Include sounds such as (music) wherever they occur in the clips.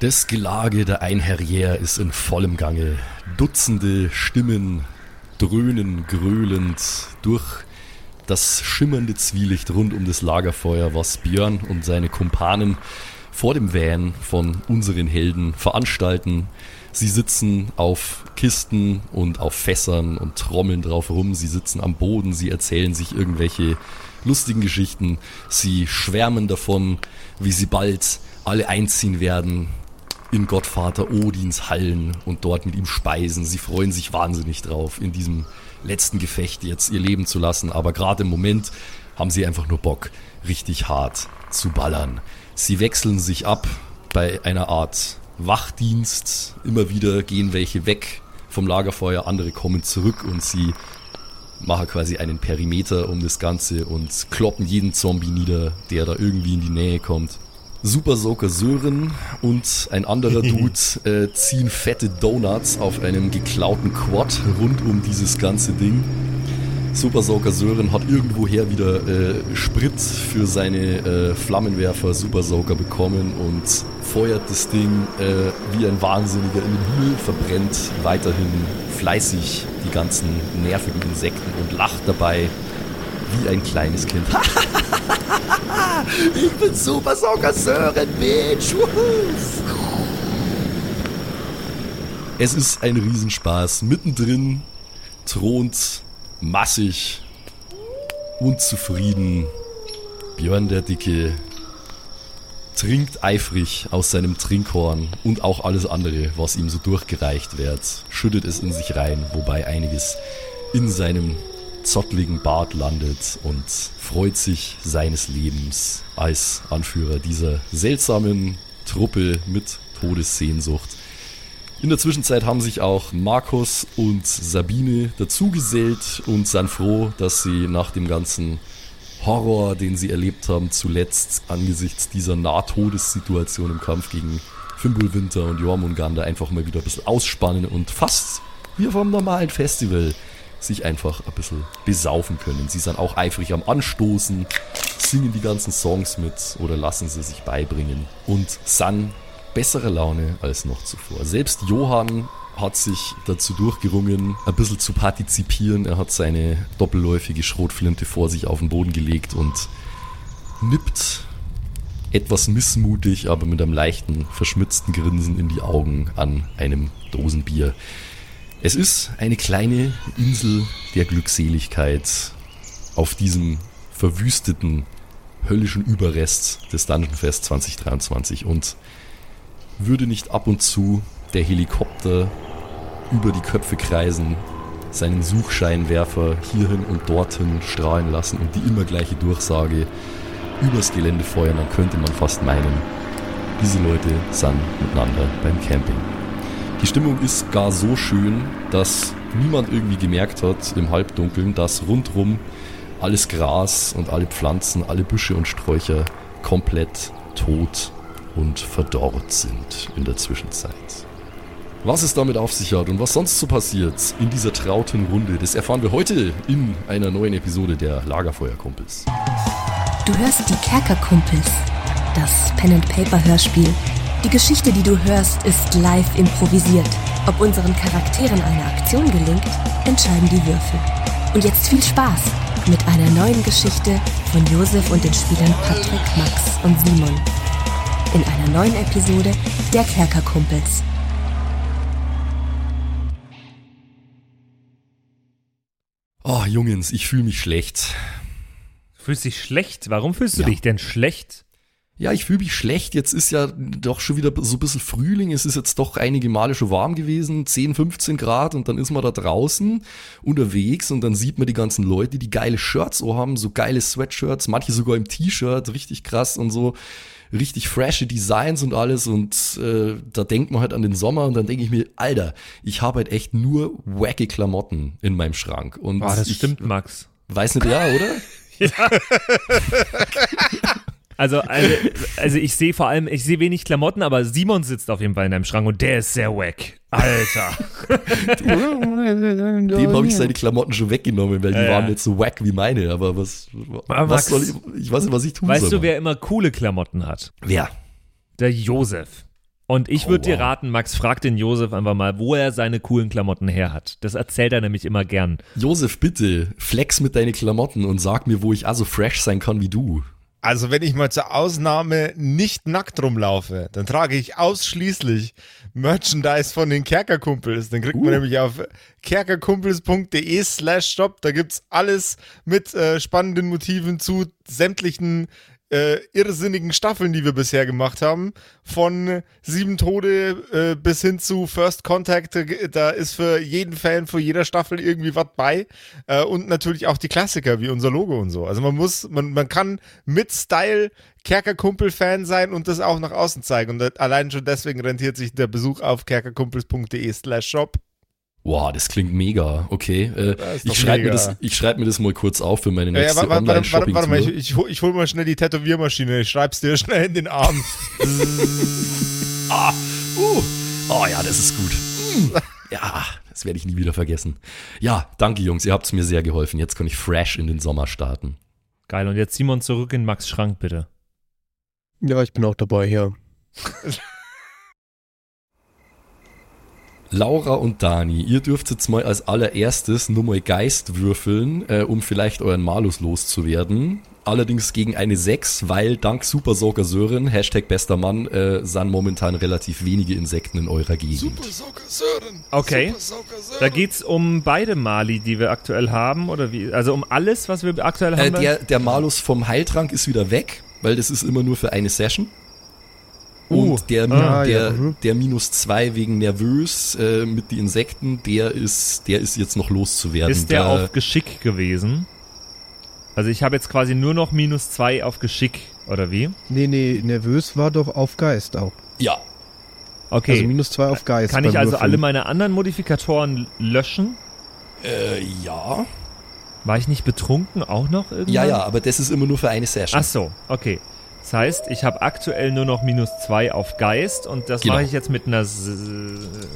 Das Gelage der Einherjähr ist in vollem Gange. Dutzende Stimmen dröhnen gröhlend durch das schimmernde Zwielicht rund um das Lagerfeuer, was Björn und seine Kumpanen vor dem Van von unseren Helden veranstalten. Sie sitzen auf Kisten und auf Fässern und trommeln drauf rum. Sie sitzen am Boden, sie erzählen sich irgendwelche lustigen Geschichten. Sie schwärmen davon, wie sie bald alle einziehen werden in Gottvater Odins Hallen und dort mit ihm speisen. Sie freuen sich wahnsinnig drauf, in diesem letzten Gefecht jetzt ihr Leben zu lassen. Aber gerade im Moment haben sie einfach nur Bock, richtig hart zu ballern. Sie wechseln sich ab bei einer Art Wachdienst. Immer wieder gehen welche weg vom Lagerfeuer, andere kommen zurück und sie machen quasi einen Perimeter um das Ganze und kloppen jeden Zombie nieder, der da irgendwie in die Nähe kommt. Super Soaker Sören und ein anderer (laughs) Dude äh, ziehen fette Donuts auf einem geklauten Quad rund um dieses ganze Ding. Super Soaker Sören hat irgendwoher wieder äh, Sprit für seine äh, Flammenwerfer Super Soaker bekommen und feuert das Ding äh, wie ein Wahnsinniger in den Himmel, verbrennt weiterhin fleißig die ganzen nervigen Insekten und lacht dabei wie ein kleines Kind. (laughs) ich bin Super Soaker Sören, Bitch! Es ist ein Riesenspaß. Mittendrin thront massig und zufrieden Björn der Dicke trinkt eifrig aus seinem Trinkhorn und auch alles andere, was ihm so durchgereicht wird, schüttet es in sich rein, wobei einiges in seinem zottligen Bart landet und freut sich seines Lebens als Anführer dieser seltsamen Truppe mit Todessehnsucht. In der Zwischenzeit haben sich auch Markus und Sabine dazugesellt und sind froh, dass sie nach dem ganzen Horror, den sie erlebt haben, zuletzt angesichts dieser Nahtodessituation im Kampf gegen Fimbulwinter und Jormungandr einfach mal wieder ein bisschen ausspannen und fast wie vom normalen Festival sich einfach ein bisschen besaufen können. Sie sind auch eifrig am Anstoßen, singen die ganzen Songs mit oder lassen sie sich beibringen und sind bessere Laune als noch zuvor. Selbst Johann hat sich dazu durchgerungen, ein bisschen zu partizipieren. Er hat seine doppelläufige Schrotflinte vor sich auf den Boden gelegt und nippt etwas missmutig, aber mit einem leichten, verschmitzten Grinsen in die Augen an einem Dosenbier. Es ist eine kleine Insel der Glückseligkeit auf diesem verwüsteten, höllischen Überrest des Dungeon Fest 2023 und würde nicht ab und zu der Helikopter über die Köpfe kreisen, seinen Suchscheinwerfer hierhin und dorthin strahlen lassen und die immer gleiche Durchsage übers Gelände feuern, dann könnte man fast meinen, diese Leute sind miteinander beim Camping. Die Stimmung ist gar so schön, dass niemand irgendwie gemerkt hat im Halbdunkeln, dass rundrum alles Gras und alle Pflanzen, alle Büsche und Sträucher komplett tot und verdorrt sind in der Zwischenzeit. Was es damit auf sich hat und was sonst so passiert in dieser trauten Runde, das erfahren wir heute in einer neuen Episode der Lagerfeuerkumpels. Du hörst die Kerkerkumpels, das Pen and Paper Hörspiel die Geschichte, die du hörst, ist live improvisiert. Ob unseren Charakteren eine Aktion gelingt, entscheiden die Würfel. Und jetzt viel Spaß mit einer neuen Geschichte von Josef und den Spielern Patrick, Max und Simon. In einer neuen Episode der Kerkerkumpels. Oh, Jungens, ich fühle mich schlecht. Fühlst dich schlecht? Warum fühlst du ja. dich denn schlecht? Ja, ich fühle mich schlecht. Jetzt ist ja doch schon wieder so ein bisschen Frühling. Es ist jetzt doch einige Male schon warm gewesen, 10, 15 Grad und dann ist man da draußen unterwegs und dann sieht man die ganzen Leute, die geile Shirts so haben, so geile Sweatshirts, manche sogar im T-Shirt, richtig krass und so richtig frische Designs und alles und äh, da denkt man halt an den Sommer und dann denke ich mir, Alter, ich habe halt echt nur wacky Klamotten in meinem Schrank. Und oh, das ich, stimmt, Max. Weiß nicht, ja, oder? (laughs) ja. (laughs) Also, also, also ich sehe vor allem, ich sehe wenig Klamotten, aber Simon sitzt auf jeden Fall in deinem Schrank und der ist sehr wack. Alter. (laughs) Dem habe ich seine Klamotten schon weggenommen, weil die ja. waren nicht so wack wie meine. Aber was, aber was soll ich, ich weiß nicht, was ich tun weißt soll. Weißt du, wer immer coole Klamotten hat? Wer? Der Josef. Und ich würde Oh, dir wow. raten, Max, frag den Josef einfach mal, wo er seine coolen Klamotten her hat. Das erzählt er nämlich immer gern. Josef, bitte, flex mit deinen Klamotten und sag mir, wo ich also fresh sein kann wie du. Also wenn ich mal zur Ausnahme nicht nackt rumlaufe, dann trage ich ausschließlich Merchandise von den Kerkerkumpels. Dann kriegt man Uh. nämlich auf kerkerkumpels.de slash shop, da gibt's alles mit äh, spannenden Motiven zu sämtlichen äh, irrsinnigen Staffeln, die wir bisher gemacht haben. Von Sieben Tode äh, bis hin zu First Contact, äh, da ist für jeden Fan, für jeder Staffel irgendwie was bei. Äh, und natürlich auch die Klassiker, wie unser Logo und so. Also man muss, man, man kann mit Style Kerkerkumpel-Fan sein und das auch nach außen zeigen. Und allein schon deswegen rentiert sich der Besuch auf kerkerkumpels.de slash shop. Wow, das klingt mega. Okay, äh, ich schreibe mir, das- ich schreib mir das mal kurz auf für meine Ja, ja, nächste warte, warte, mal, ich, ich, hol- ich hol mal schnell die Tätowiermaschine. Ich schreib's dir (laughs) schnell in den Arm. Ah, uh, oh ja, das ist gut. Mm, Ja, das werde ich nie wieder vergessen. Ja, danke Jungs, ihr habt mir sehr geholfen. Jetzt kann ich fresh in den Sommer starten. Geil. Und jetzt Simon zurück in Max Schrank, bitte. Ja, ich bin auch dabei, ja. (laughs) Laura und Dani, ihr dürft jetzt mal als allererstes nur mal Geist würfeln, äh, um vielleicht euren Malus loszuwerden. Allerdings gegen eine 6, weil dank Super Soaker Sören, Hashtag bester Mann, äh, sind momentan relativ wenige Insekten in eurer Gegend. Okay. Da geht's um beide Mali, die wir aktuell haben, oder wie? Also um alles, was wir aktuell Äh, haben. der, der Malus vom Heiltrank ist wieder weg, weil das ist immer nur für eine Session. Uh, Und der, ah, der, ja, mhm. der minus 2 wegen nervös äh, mit den Insekten, der ist, der ist jetzt noch loszuwerden. ist der Da- auf Geschick gewesen? Also ich habe jetzt quasi nur noch minus zwei auf Geschick, oder wie? Nee, nee, nervös war doch auf Geist auch. Ja, Okay. Also minus zwei auf Geist. Kann ich also Würfeln. alle meine anderen Modifikatoren löschen? äh, ja. War ich nicht betrunken auch noch irgendwann? Ja, ja, aber das ist immer nur für eine Session. Ach so, okay. Das heißt, ich habe aktuell nur noch minus zwei auf Geist und das Genau. mache ich jetzt mit einer... S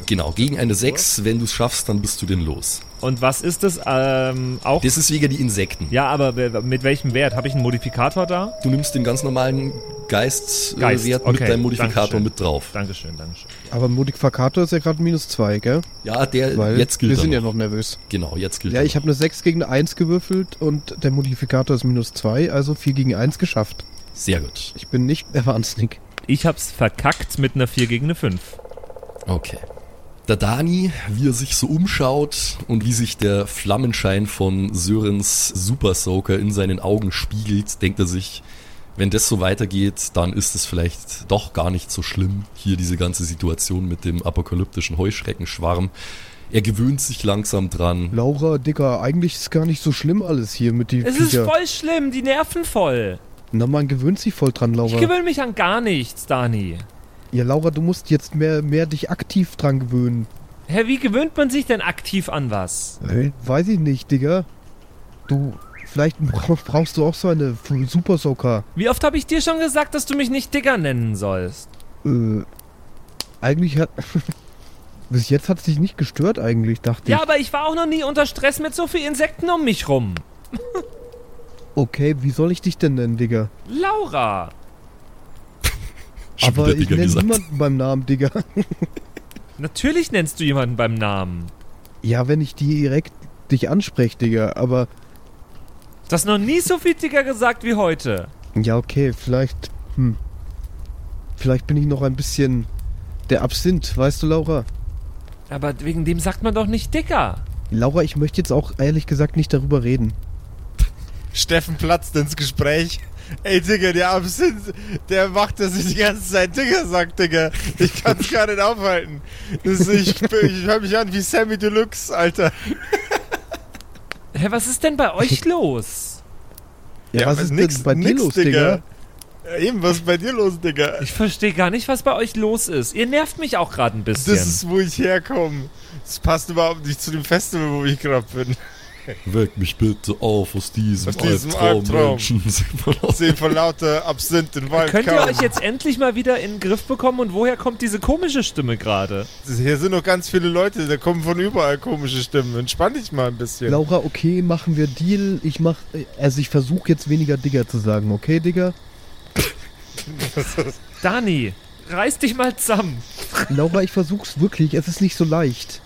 Genau, gegen eine 6, wenn du es schaffst, dann bist du denn los. und was ist das? Ähm, auch... Das ist wegen die Insekten. ja, aber mit welchem Wert? Habe ich einen Modifikator da? Du nimmst den ganz normalen Geistwert Geist, Wert okay, mit deinem Modifikator Dankeschön. mit drauf. Dankeschön, Dankeschön. Aber Modifikator ist ja gerade minus zwei, gell? Ja, der Weil jetzt gilt wir sind noch. ja noch nervös. Genau, jetzt gilt Ja, ich habe eine 6 gegen eine 1 gewürfelt und der Modifikator ist minus 2, also 4 gegen 1 geschafft. Sehr gut. Ich bin nicht der Wahnsinnig. Ich hab's verkackt mit einer 4 gegen eine 5. Okay. Der Dani, wie er sich so umschaut und wie sich der Flammenschein von Sörens Super Soaker in seinen Augen spiegelt, denkt er sich, wenn das so weitergeht, dann ist es vielleicht doch gar nicht so schlimm. Hier diese ganze Situation mit dem apokalyptischen Heuschreckenschwarm. Er gewöhnt sich langsam dran. Laura, Dicker, eigentlich ist gar nicht so schlimm alles hier mit den Es ist Viecher. voll schlimm, die nerven voll. Na, man gewöhnt sich voll dran, Ich Laura. gewöhne mich an gar nichts, Dani. Ja, Laura, du musst jetzt mehr, mehr dich aktiv dran gewöhnen. Hä, wie gewöhnt man sich denn aktiv an was? Hey, weiß ich nicht, Digga. Du, vielleicht (laughs) bra- brauchst du auch so eine Super Soaker. Wie oft habe ich dir schon gesagt, dass du mich nicht Digger nennen sollst? Äh, eigentlich hat... (laughs) Bis jetzt hat es dich nicht gestört eigentlich, dachte Ja, ich. aber ich war auch noch nie unter Stress mit so vielen Insekten um mich rum. (laughs) Okay, wie soll ich dich denn nennen, Digga? Laura. (laughs) Aber ich Digga nenne gesagt. niemanden beim Namen, Digga. (laughs) Natürlich nennst du jemanden beim Namen. Ja, wenn ich direkt dich anspreche, Digga. Aber Du hast noch nie so viel Digger gesagt wie heute. ja, okay, vielleicht... Hm. Vielleicht bin ich noch ein bisschen der Absinth, weißt du, Laura? Aber wegen dem sagt man doch nicht Dicker. Laura, ich möchte jetzt auch ehrlich gesagt nicht darüber reden. Steffen platzt ins Gespräch. Ey, Digga, der Absinth, der macht, ich die ganze Zeit Digga sagt, Digga. Ich kann's gar nicht aufhalten. Das ist, ich ich höre mich an wie Sammy Deluxe, Alter. Hä, was ist denn bei euch (laughs) los? Ja, was ist denn bei dir los, Digga? Ja, Eben, was ist bei dir los, Digga? Ich verstehe gar nicht, was bei euch los ist. Ihr nervt mich auch gerade ein bisschen. Das ist, wo ich herkomme. Das passt überhaupt nicht zu dem Festival, wo ich gerade bin. Weck mich bitte auf aus diesem, Aus diesem Albtraum. Sehen vor (laughs) lauter Absinth den Wald Könnt ihr euch jetzt endlich mal wieder in den Griff bekommen und woher kommt diese komische Stimme gerade? Hier sind noch ganz viele Leute, da kommen von überall komische Stimmen. Entspann dich mal ein bisschen. Laura, okay, machen wir Deal. Ich mach, also ich versuche jetzt weniger Digger zu sagen, okay, Digga? Dani, reiß dich mal zusammen. Laura, ich versuch's wirklich. Es ist nicht so leicht.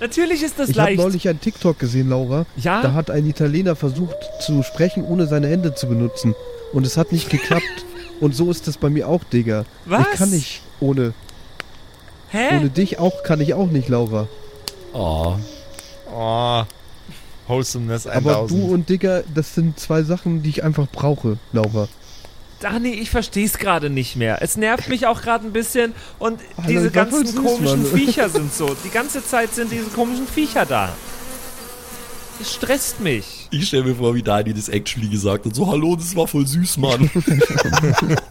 Natürlich ist das Ich habe leicht. neulich einen TikTok gesehen, Laura. Ja? Da hat ein Italiener versucht zu sprechen, ohne seine Hände zu benutzen. Und es hat nicht geklappt. (laughs) Und so ist das bei mir auch, Digga. Was? Ich kann nicht ohne. Hä? Ohne dich auch kann ich auch nicht, Laura. Oh, Oh. Wholesomeness 1000. Aber du und Digga, das sind zwei Sachen, die ich einfach brauche, Laura. Dani, ich versteh's gerade nicht mehr. Es nervt mich auch gerade ein bisschen und Alter, diese ganzen süß, komischen Mann. Viecher sind (laughs) so. Die ganze Zeit sind diese komischen Viecher da. Das stresst mich. ich stelle mir vor, wie Dani das actually gesagt hat. So, hallo, das war voll süß, Mann. (laughs)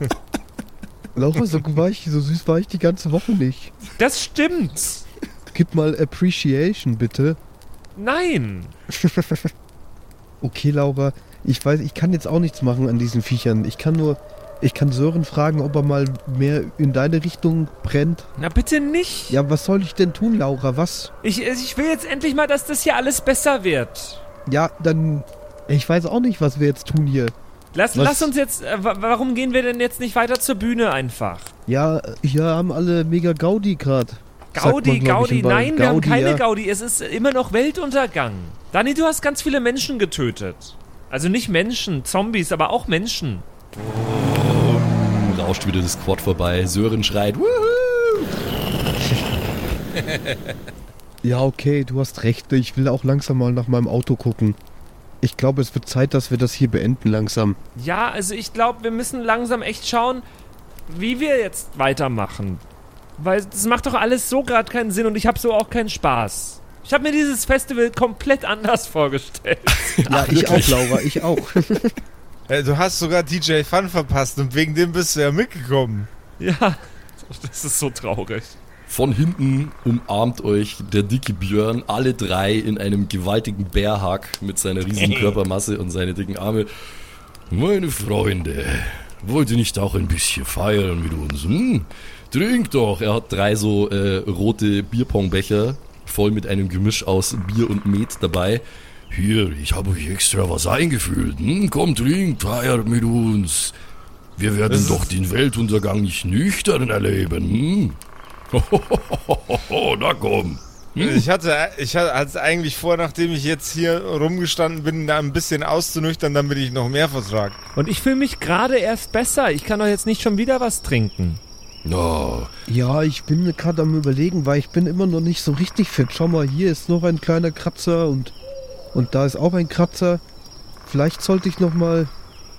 Laura, so war ich, so süß war ich die ganze Woche nicht. Das stimmt. Gib mal Appreciation, bitte. Nein. (laughs) Okay, Laura, ich weiß, ich kann jetzt auch nichts machen an diesen Viechern. Ich kann nur, ich kann Sören fragen, ob er mal mehr in deine Richtung brennt. Na bitte nicht. Ja, was soll ich denn tun, Laura? Was? Ich, ich will jetzt endlich mal, dass das hier alles besser wird. Ja, dann, ich weiß auch nicht, was wir jetzt tun hier. Lass, Was? lass uns jetzt. Äh, wa- warum gehen wir denn jetzt nicht weiter zur Bühne einfach? Ja, hier haben alle mega Gaudi gerade. Gaudi, Gaudi, nein, wir haben keine ja. Gaudi. Es ist immer noch Weltuntergang. Dani, du hast ganz viele Menschen getötet. Also nicht Menschen, Zombies, aber auch Menschen. Rauscht wieder das Quad vorbei. Sören schreit, Wuhu! (laughs) Ja, okay, du hast recht. Ich will auch langsam mal nach meinem Auto gucken. Ich glaube, es wird Zeit, dass wir das hier beenden langsam. Ja, also ich glaube, wir müssen langsam echt schauen, wie wir jetzt weitermachen. Weil das macht doch alles so gerade keinen Sinn und ich habe so auch keinen Spaß. Ich habe mir dieses Festival komplett anders vorgestellt. (laughs) Ja, ich auch, Laura, ich auch. (laughs) Du hast sogar DJ Fun verpasst und wegen dem bist du ja mitgekommen. ja, das ist so traurig. Von hinten umarmt euch der dicke Björn, alle drei in einem gewaltigen Bärhack mit seiner riesigen Körpermasse und seine dicken Arme. Meine Freunde, wollt ihr nicht auch ein bisschen feiern mit uns? Hm? Trinkt doch! Er hat drei so äh, rote Bierpongbecher voll mit einem Gemisch aus Bier und Met dabei. Hier, ich habe euch extra was eingefüllt. Hm? Kommt, trinkt, feiert mit uns. Wir werden Das doch den Weltuntergang nicht nüchtern erleben. Hm? (laughs) na komm. Ich hatte, ich hatte es eigentlich vor, nachdem ich jetzt hier rumgestanden bin, da ein bisschen auszunüchtern, damit ich noch mehr vertrag. Und ich fühle mich gerade erst besser. Ich kann doch jetzt nicht schon wieder was trinken. Na, Ja, ich bin gerade am überlegen, weil ich bin immer noch nicht so richtig fit. Schau mal, hier ist noch ein kleiner Kratzer und, und da ist auch ein Kratzer. Vielleicht sollte ich noch mal...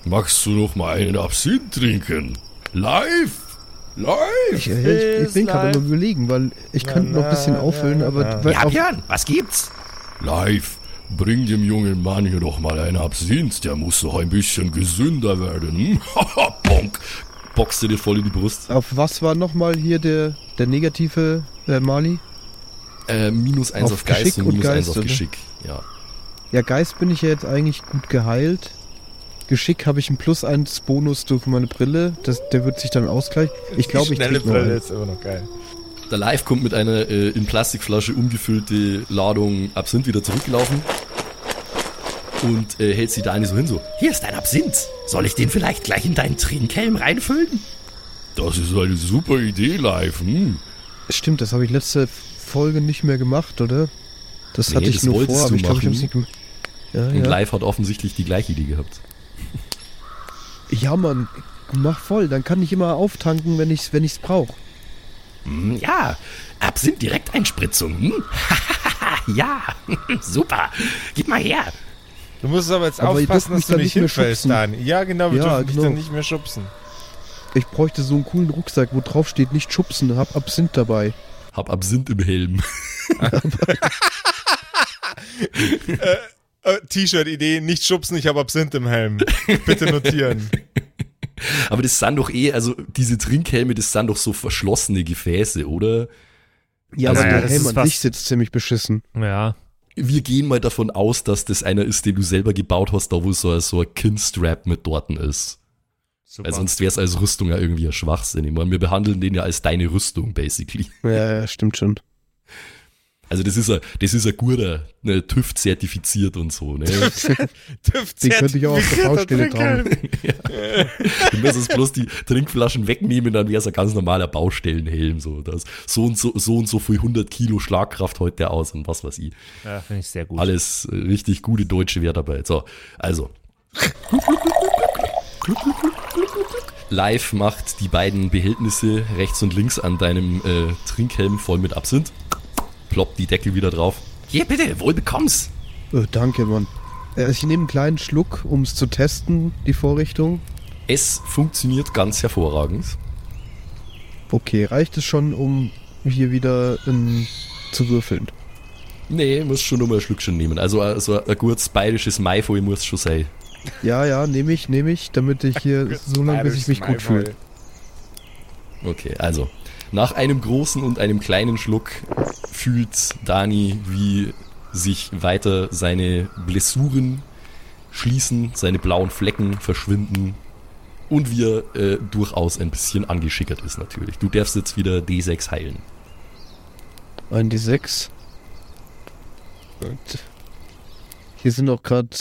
magst du noch mal einen Absinth trinken? Live? Live? Ich, äh, ich, ich bin gerade am überlegen, weil ich könnte noch ein bisschen auffüllen, na, aber... na. weil Ja, Björn, was gibt's? Live. Bring dem jungen Mann hier doch mal einen Absinth, der muss doch ein bisschen gesünder werden. Hm? (laughs) Haha, Bonk. Boxst du dir voll in die Brust. auf was war noch mal hier der, der negative äh, Mali? Äh, minus eins Auf auf, Geist Geschick und minus eins Geist, auf oder? Geschick. Ja. Ja, Geist bin ich ja jetzt eigentlich gut geheilt. Geschick habe ich einen Plus 1 Bonus durch meine Brille. Das, der wird sich dann ausgleichen. Ich glaube, ich Schnelle krieg Brille einen. ist immer noch geil. Der Live kommt mit einer äh, in Plastikflasche umgefüllte Ladung Absinth wieder zurückgelaufen. Und äh, hält sie Dani so hin so. Hier ist ein Absinth. Soll ich den vielleicht gleich in deinen Trinkhelm reinfüllen? Das ist eine super Idee, Live. Hm? Stimmt, das habe ich letzte Folge nicht mehr gemacht, oder? Das Nee, hatte ich das nur vor, aber ich glaube, ich habe machen. es nicht gemacht. Ja, Und ja. Live hat offensichtlich die gleiche Idee gehabt. ja, Mann, mach voll. Dann kann ich immer auftanken, wenn ich's, wenn ich's brauche. Hm, ja, Absinth Direkteinspritzung. Hm? (laughs) ja, (laughs) super. Gib mal her. Du musst aber jetzt Aber aufpassen, dass du nicht hinfällst, schubsen. Dani. Ja, genau, wir Ja, dürfen dich genau. dann nicht mehr schubsen. Ich bräuchte so einen coolen Rucksack, wo drauf steht, nicht schubsen, hab Absinth dabei. Hab Absinth im Helm. (laughs) Äh, T-Shirt-Idee, nicht schubsen, ich habe Absinth im Helm. Bitte notieren. (laughs) Aber das sind doch eh, also diese Trinkhelme, das sind doch so verschlossene Gefäße, oder? Ja, Also, aber ja, der Helm an sich sitzt ziemlich beschissen. Ja. Wir gehen mal davon aus, dass das einer ist, den du selber gebaut hast, da wo so ein, so ein Kinstrap mit dorten ist. Super. Weil sonst wäre es als Rüstung ja irgendwie ein Schwachsinn. Ich meine, wir behandeln den ja als deine Rüstung, basically. Ja, ja, stimmt schon. Also das ist ein, das ist ein guter, ne, TÜV zertifiziert und so, ne? (laughs) Den könnte ich auch auf der Baustelle tragen. (laughs) Du musst es bloß die Trinkflaschen wegnehmen, dann wäre es ein ganz normaler Baustellenhelm. So, das, so, und so, so und so viel 100 Kilo Schlagkraft heute der aus und was weiß ich. Ja, finde ich sehr gut. Alles äh, richtig gute deutsche Wertarbeit. So, also. Live macht die beiden Behältnisse rechts und links an deinem äh, Trinkhelm voll mit Absinth. Ploppt die Deckel wieder drauf. Hier bitte, wohl bekomm's. Oh, danke, Mann. Äh, Ich nehme einen kleinen Schluck, um es zu testen, die Vorrichtung. Es funktioniert ganz hervorragend. Okay, reicht es schon, um hier wieder ähm, zu würfeln? Nee, muss schon nur mal ein Schlückchen nehmen. Also, also ein gutes bayerisches Maifoi muss schon sein. Ja, ja, nehme ich, nehme ich, damit ich hier so lange, bis ich mich gut fühle. Okay, also. Nach einem großen und einem kleinen Schluck fühlt Dani, wie sich weiter seine Blessuren schließen, seine blauen Flecken verschwinden und wie er äh, durchaus ein bisschen angeschickert ist natürlich. Du darfst jetzt wieder D6 heilen. Ein D6. Und hier sind auch gerade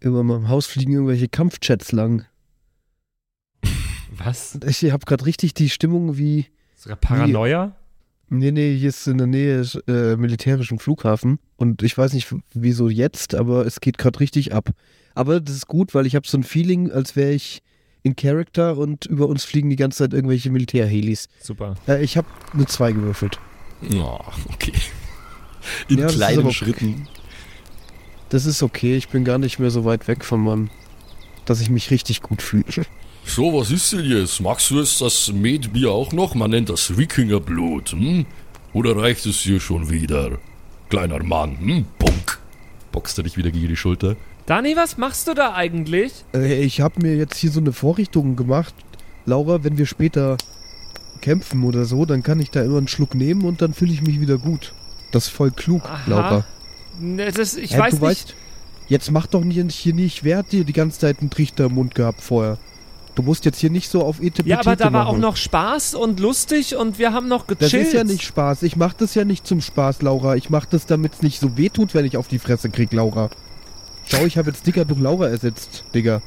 über meinem Haus fliegen irgendwelche Kampfchats lang. Was? Ich habe gerade richtig die Stimmung wie. Sogar Paranoia? Nee, nee, hier ist in der Nähe äh, militärischen Flughafen. Und ich weiß nicht, wieso jetzt, aber es geht gerade richtig ab. Aber das ist gut, weil ich habe so ein Feeling, als wäre ich in Character und über uns fliegen die ganze Zeit irgendwelche Militärhelis. Super. Äh, ich habe eine 2 gewürfelt. Oh, okay. (laughs) In Ja, kleinen aber- Schritten. Das ist okay, ich bin gar nicht mehr so weit weg von meinem, dass ich mich richtig gut fühle. So, was ist denn jetzt? Magst du jetzt das Metbier auch noch? Man nennt das Wikingerblut, hm? Oder reicht es hier schon wieder? Kleiner Mann, hm? Punk. Boxt er dich wieder gegen die Schulter? Dani, was machst du da eigentlich? Äh, ich habe mir jetzt hier so eine Vorrichtung gemacht. Laura, wenn wir später kämpfen oder so, dann kann ich da immer einen Schluck nehmen und dann fühle ich mich wieder gut. Das ist voll klug, Aha. Laura. Ne, Das, ich Hä, weiß du nicht. weißt, jetzt mach doch nicht, hier nicht, wer hat dir die ganze Zeit einen Trichter im Mund gehabt vorher? Du musst jetzt hier nicht so auf Etepetete ja, aber da war auch noch Spaß und lustig und wir haben noch Das gechillt. ist ja nicht Spaß. Ich mach das ja nicht zum Spaß, Laura. Ich mach das, damit es nicht so weh tut, wenn ich auf die Fresse krieg, Laura. Schau, ich habe jetzt Dicker durch Laura ersetzt, Digga.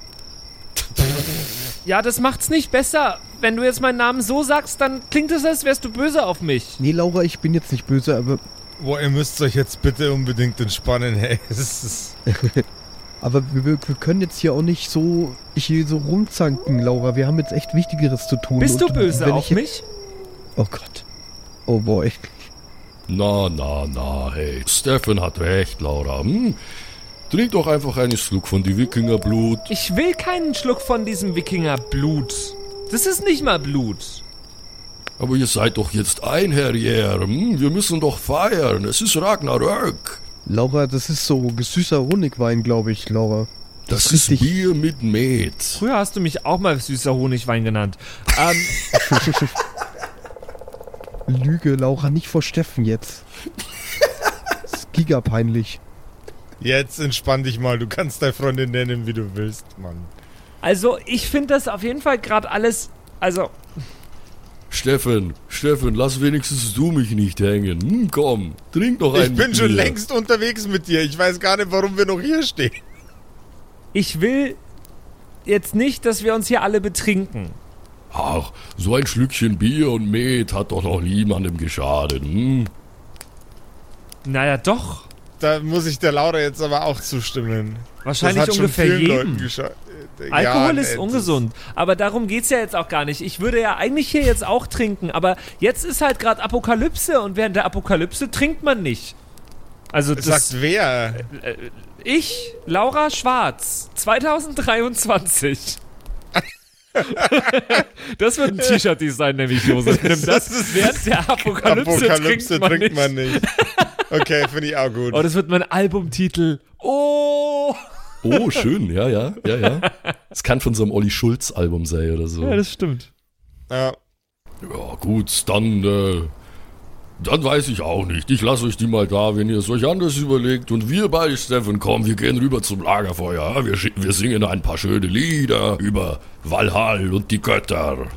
Ja, das macht's nicht besser. Wenn du jetzt meinen Namen so sagst, dann klingt es, als wärst du böse auf mich. Nee, Laura, ich bin jetzt nicht böse, aber, Boah, ihr müsst euch jetzt bitte unbedingt entspannen, hey. (laughs) Es ist, (laughs) aber wir, wir wir können jetzt hier auch nicht so hier so rumzanken, Laura. Wir haben jetzt echt Wichtigeres zu tun. Bist du Und böse wenn auf mich? Oh Gott. Oh boy. Na, na, na, hey. Stefan hat recht, Laura. Hm? Trink doch einfach einen Schluck von die Wikingerblut. Ich will keinen Schluck von diesem Wikingerblut. Das ist nicht mal Blut. Aber ihr seid doch jetzt ein Herrier. Hm? Wir müssen doch feiern. Es ist Ragnarök. Laura, das ist so süßer Honigwein, glaube ich, Laura. Das, ist ist richtig- Bier mit Met. Früher hast du mich auch mal süßer Honigwein genannt. Ähm, (laughs) Lüge, Laura, nicht vor Steffen jetzt. Das ist gigapeinlich. jetzt entspann dich mal. Du kannst deine Freundin nennen, wie du willst, Mann. also, ich finde das auf jeden Fall gerade alles. Also, Steffen, Steffen, lass wenigstens du mich nicht hängen. Hm, komm, trink doch ein Ich bin schon Bier. längst unterwegs mit dir. Ich weiß gar nicht, warum wir noch hier stehen. ich will jetzt nicht, dass wir uns hier alle betrinken. Ach, so ein Schlückchen Bier und Met hat doch noch niemandem geschadet. Hm? Naja, doch. Da muss ich der Laura jetzt aber auch zustimmen. Wahrscheinlich das hat ungefähr jedem. Alkohol Ja, ist ungesund. Aber darum geht's ja jetzt auch gar nicht. Ich würde ja eigentlich hier jetzt auch trinken, aber jetzt ist halt gerade Apokalypse und während der Apokalypse trinkt man nicht. Also Das sagt wer? ich, Laura Schwarz, 2023. (laughs) das wird ein T-Shirt-Design, nämlich Josef. Nimm das, während der Apokalypse, (laughs) Apokalypse trinkt man trinkt nicht. man nicht. Okay, finde ich auch gut. Oh, das wird mein Albumtitel. Oh! Oh, schön, ja, ja, ja, ja. Es kann von so einem Olli Schulz-Album sein oder so. Ja, das stimmt. Ja. Ja, gut, dann, äh, dann weiß ich auch nicht. Ich lasse euch die mal da, wenn ihr es euch anders überlegt. Und wir beide, Steffen, komm, wir gehen rüber zum Lagerfeuer. Wir, wir singen ein paar schöne Lieder über Valhall und die Götter.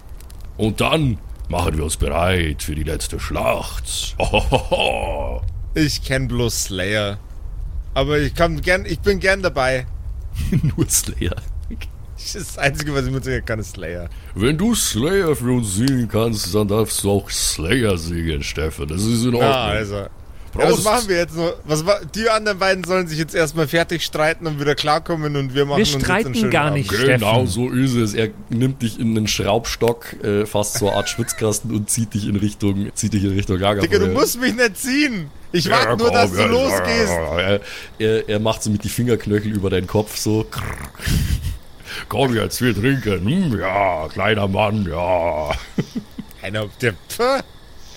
Und dann Machen wir uns bereit für die letzte Schlacht. Hohoho. (laughs) Ich kenn bloß Slayer. Aber ich kann gern, ich bin gern dabei. (laughs) Nur Slayer. Das Einzige, was ich mitsingen kann, ist Slayer. Wenn du Slayer für uns singen kannst, dann darfst du auch Slayer singen, Steffen. Das ist in Ordnung. Ja, also. Ja, was Prost. machen wir jetzt noch? Was, wa- die anderen beiden sollen sich jetzt erstmal fertig streiten und wieder klarkommen und wir machen Wir uns jetzt einen streiten schönen gar Abend. nicht, Genau Steffen. so ist es. Er nimmt dich in einen Schraubstock, äh, fast so eine Art Schwitzkasten und zieht dich in Richtung, zieht dich in Richtung Lagerfeuer. Digga, du musst mich nicht ziehen. Ich warte nur, dass du ja, losgehst. Er, er, er macht so mit die Fingerknöchel über deinen Kopf so. (laughs) Komm jetzt, wir trinken. Hm, ja, kleiner Mann, ja. Einer, der,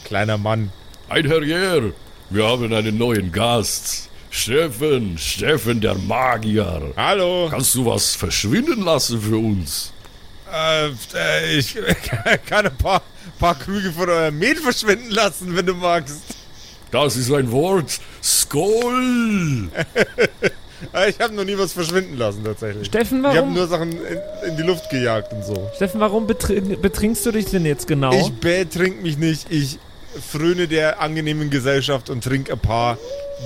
kleiner Mann. Ein Herrier, wir haben einen neuen Gast. Steffen, Steffen der Magier. Hallo. Kannst du was verschwinden lassen für uns? Äh, äh, ich (laughs) kann ein paar, paar Krüge von eurem Mehl verschwinden lassen, wenn du magst. Das ist ein Wort. Skoll! Äh, (laughs) Ich habe noch nie was verschwinden lassen, tatsächlich. Steffen, Ich habe warum, nur Sachen in, in die Luft gejagt und so. Steffen, warum betrin betrinkst du dich denn jetzt genau? Ich betrink mich nicht. Ich fröne der angenehmen Gesellschaft und trinke ein paar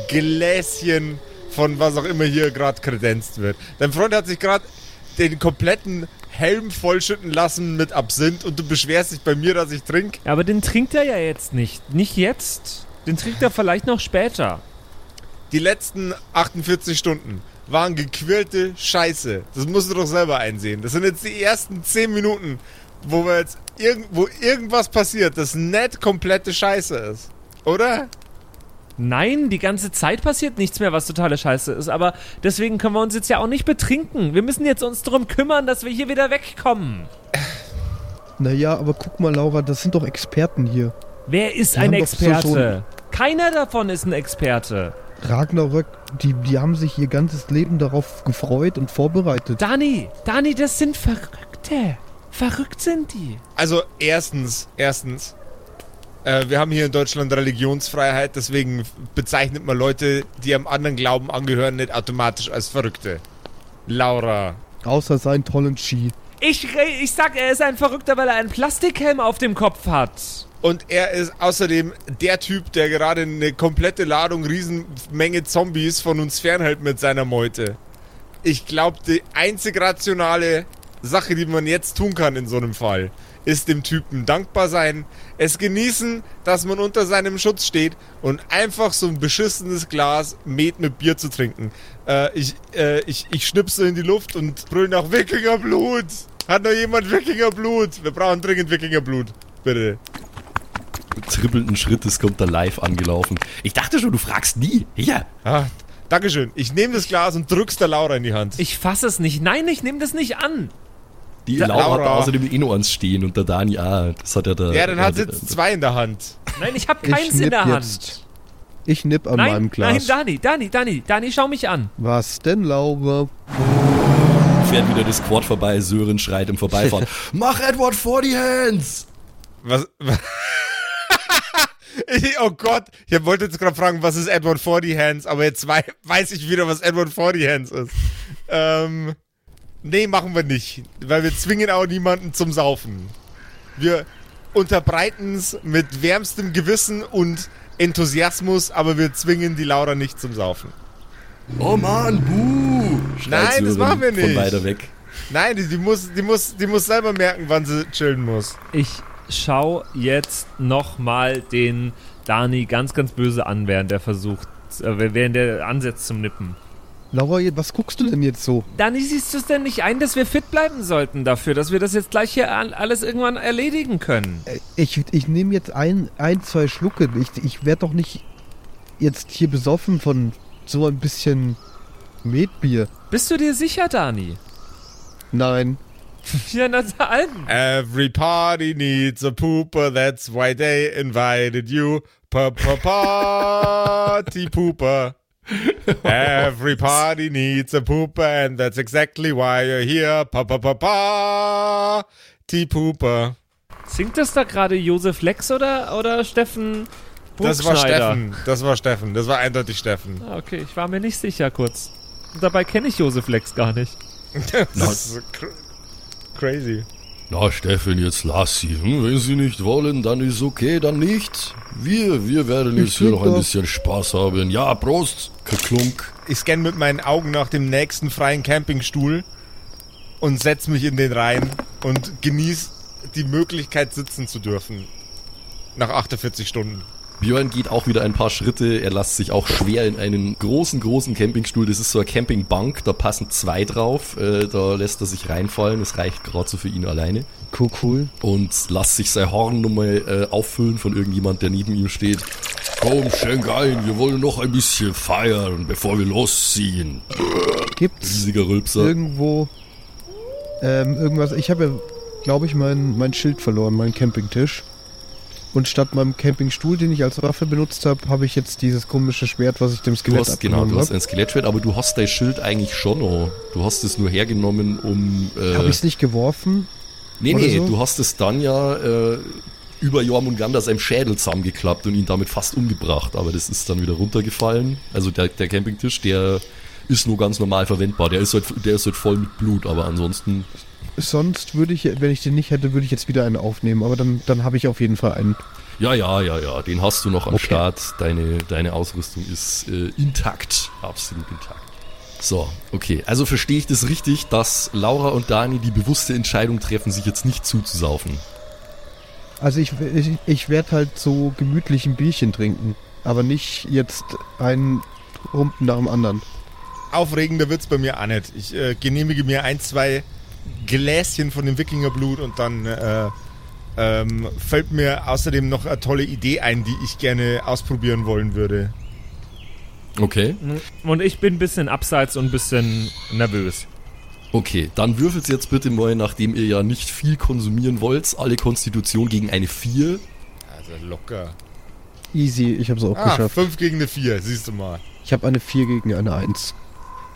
Gläschen von was auch immer hier gerade kredenzt wird. Dein Freund hat sich gerade den kompletten Helm vollschütten lassen mit Absinth und du beschwerst dich bei mir, dass ich trinke. Aber den trinkt er ja jetzt nicht. Nicht jetzt. Den trinkt er vielleicht noch später. Die letzten 48 Stunden waren gequirlte Scheiße. Das musst du doch selber einsehen. Das sind jetzt die ersten 10 Minuten, wo wir jetzt wo irgendwas passiert, das nicht komplette Scheiße ist. Oder? Nein, die ganze Zeit passiert nichts mehr, was totale Scheiße ist. Aber deswegen können wir uns jetzt ja auch nicht betrinken. Wir müssen jetzt uns darum kümmern, dass wir hier wieder wegkommen. Naja, aber guck mal, Laura, das sind doch Experten hier. Wer ist Wir ein doch so Experte? Keiner davon ist ein Experte. Ragnarök, die, die haben sich ihr ganzes Leben darauf gefreut und vorbereitet. Dani, Dani, das sind Verrückte. Verrückt sind die. Also erstens, erstens, äh, wir haben hier in Deutschland Religionsfreiheit, deswegen bezeichnet man Leute, die einem anderen Glauben angehören, nicht automatisch als Verrückte. Laura. Außer seinen tollen Ski. Ich, re- ich sag, er ist ein Verrückter, weil er einen Plastikhelm auf dem Kopf hat. Und er ist außerdem der Typ, der gerade eine komplette Ladung, Riesenmenge Zombies von uns fernhält mit seiner Meute. Ich glaube, die einzig rationale Sache, die man jetzt tun kann in so einem Fall, ist dem Typen dankbar sein, es genießen, dass man unter seinem Schutz steht und einfach so ein beschissenes Glas Met mit Bier zu trinken. Äh, ich, äh, ich, ich schnipse in die Luft und brüll nach Wikingerblut. Hat noch jemand Wikingerblut? Wir brauchen dringend Wikingerblut. Bitte. Trippelnden Schrittes kommt er live angelaufen. Ich dachte schon, du fragst nie. Hier. Ah, Dankeschön. Ich nehme das Glas und drück's der Laura in die Hand. Ich fasse es nicht. Nein, ich nehme das nicht an. Die Da- Laura, hat Laura. da außerdem eh noch eins stehen und der Dani, ah, das hat er da. ja, dann hat er- jetzt zwei in der Hand. Nein, ich habe Ich keins in schnipp der Hand. jetzt. Ich nipp an Nein, meinem Glas. nein, Dani, Dani, Dani, Dani, schau mich an. Was denn, Laura? fährt wieder das Quad vorbei, Sören schreit im Vorbeifahren. (laughs) Mach Edward vor die Hands! Was? Ich- (laughs) oh Gott, ich wollte jetzt gerade fragen, was ist Edward 40 Hands, aber jetzt wei weiß ich wieder, was Edward 40 Hands ist. Ähm, nee, machen wir nicht, weil wir zwingen auch niemanden zum Saufen. Wir unterbreiten es mit wärmstem Gewissen und Enthusiasmus, aber wir zwingen die Laura nicht zum Saufen. Oh Mann, buh! Nein, das machen wir Von nicht. weiter weg. Nein, die, die, muss, die, muss, die muss selber merken, wann sie chillen muss. Ich schau jetzt nochmal den Dani ganz, ganz böse an, während er versucht, äh, während er ansetzt zum Nippen. Laura, was guckst du denn jetzt so? Dani, siehst du es denn nicht ein, dass wir fit bleiben sollten dafür, dass wir das jetzt gleich hier alles irgendwann erledigen können? Äh, Ich, ich nehme jetzt ein, ein, zwei Schlucke. Ich, ich werde doch nicht jetzt hier besoffen von so ein bisschen Metbier. Bist du dir sicher, Dani? Nein. (laughs) Ja, na dann. Every party needs a pooper, that's why they invited you. Pa pa party pooper. Every party needs a pooper, and that's exactly why you're here. Pa pa pa party pooper. Singt das da gerade Josef Lex oder, oder Steffen Das war? Steffen. Das war Steffen. Das war eindeutig Steffen. Ah, okay, ich war mir nicht sicher kurz. Und dabei kenne ich Josef Lex gar nicht. (laughs) Das ist cr crazy. Na, Steffen, jetzt lass sie. Hm, wenn sie nicht wollen, dann ist okay, dann nicht. Wir, wir werden jetzt hier noch ein bisschen Spaß haben. Ja, Prost. Klunk. Ich scanne mit meinen Augen nach dem nächsten freien Campingstuhl und setz mich in den rein und genieße die Möglichkeit, sitzen zu dürfen. Nach 48 Stunden. Björn geht auch wieder ein paar Schritte. Er lässt sich auch schwer in einen großen, großen Campingstuhl. Das ist so eine Campingbank. Da passen zwei drauf. Äh, da lässt er sich reinfallen. Das reicht gerade so für ihn alleine. Cool, cool. Und lässt sich sein Horn nochmal äh, auffüllen von irgendjemand, der neben ihm steht. Komm, schenk ein. Wir wollen noch ein bisschen feiern, bevor wir losziehen. Gibt's Riesiger Rülpser. irgendwo ähm, irgendwas? Ich habe ja, glaube ich, mein, mein Schild verloren, meinen Campingtisch. Und statt meinem Campingstuhl, den ich als Waffe benutzt habe, habe ich jetzt dieses komische Schwert, was ich dem Du Skelett hast, genau, du hast habe. ein Skelettschwert, aber du hast dein Schild eigentlich schon noch. Du hast es nur hergenommen, um... Äh, Habe ich es nicht geworfen? Nee, nee, so? du hast es dann ja äh, über Jormungandr seinem Schädel zusammengeklappt und ihn damit fast umgebracht, aber das ist dann wieder runtergefallen. Also der, der Campingtisch, der ist nur ganz normal verwendbar. Der ist halt, der ist halt voll mit Blut, aber ansonsten. Sonst würde ich, wenn ich den nicht hätte, würde ich jetzt wieder einen aufnehmen. Aber dann, dann habe ich auf jeden Fall einen. Ja, ja, ja, ja, den hast du noch am Okay. Start. Deine, deine Ausrüstung ist äh, intakt. Absolut intakt. So, okay. Also verstehe ich das richtig, dass Laura und Dani die bewusste Entscheidung treffen, sich jetzt nicht zuzusaufen. Also ich, ich, ich werde halt so gemütlich ein Bierchen trinken. Aber nicht jetzt einen Rumpen nach dem anderen. Aufregender wird's bei mir auch nicht. Ich äh, genehmige mir ein, zwei Gläschen von dem Wikingerblut und dann äh, ähm, fällt mir außerdem noch eine tolle Idee ein, die ich gerne ausprobieren wollen würde. Okay. Und ich bin ein bisschen abseits und ein bisschen nervös. Okay, dann würfelt jetzt bitte mal, nachdem ihr ja nicht viel konsumieren wollt, alle Konstitution gegen eine 4. Also locker. Easy, ich habe es auch Ah, geschafft. 5 gegen eine 4, siehst du mal. Ich habe eine 4 gegen eine 1.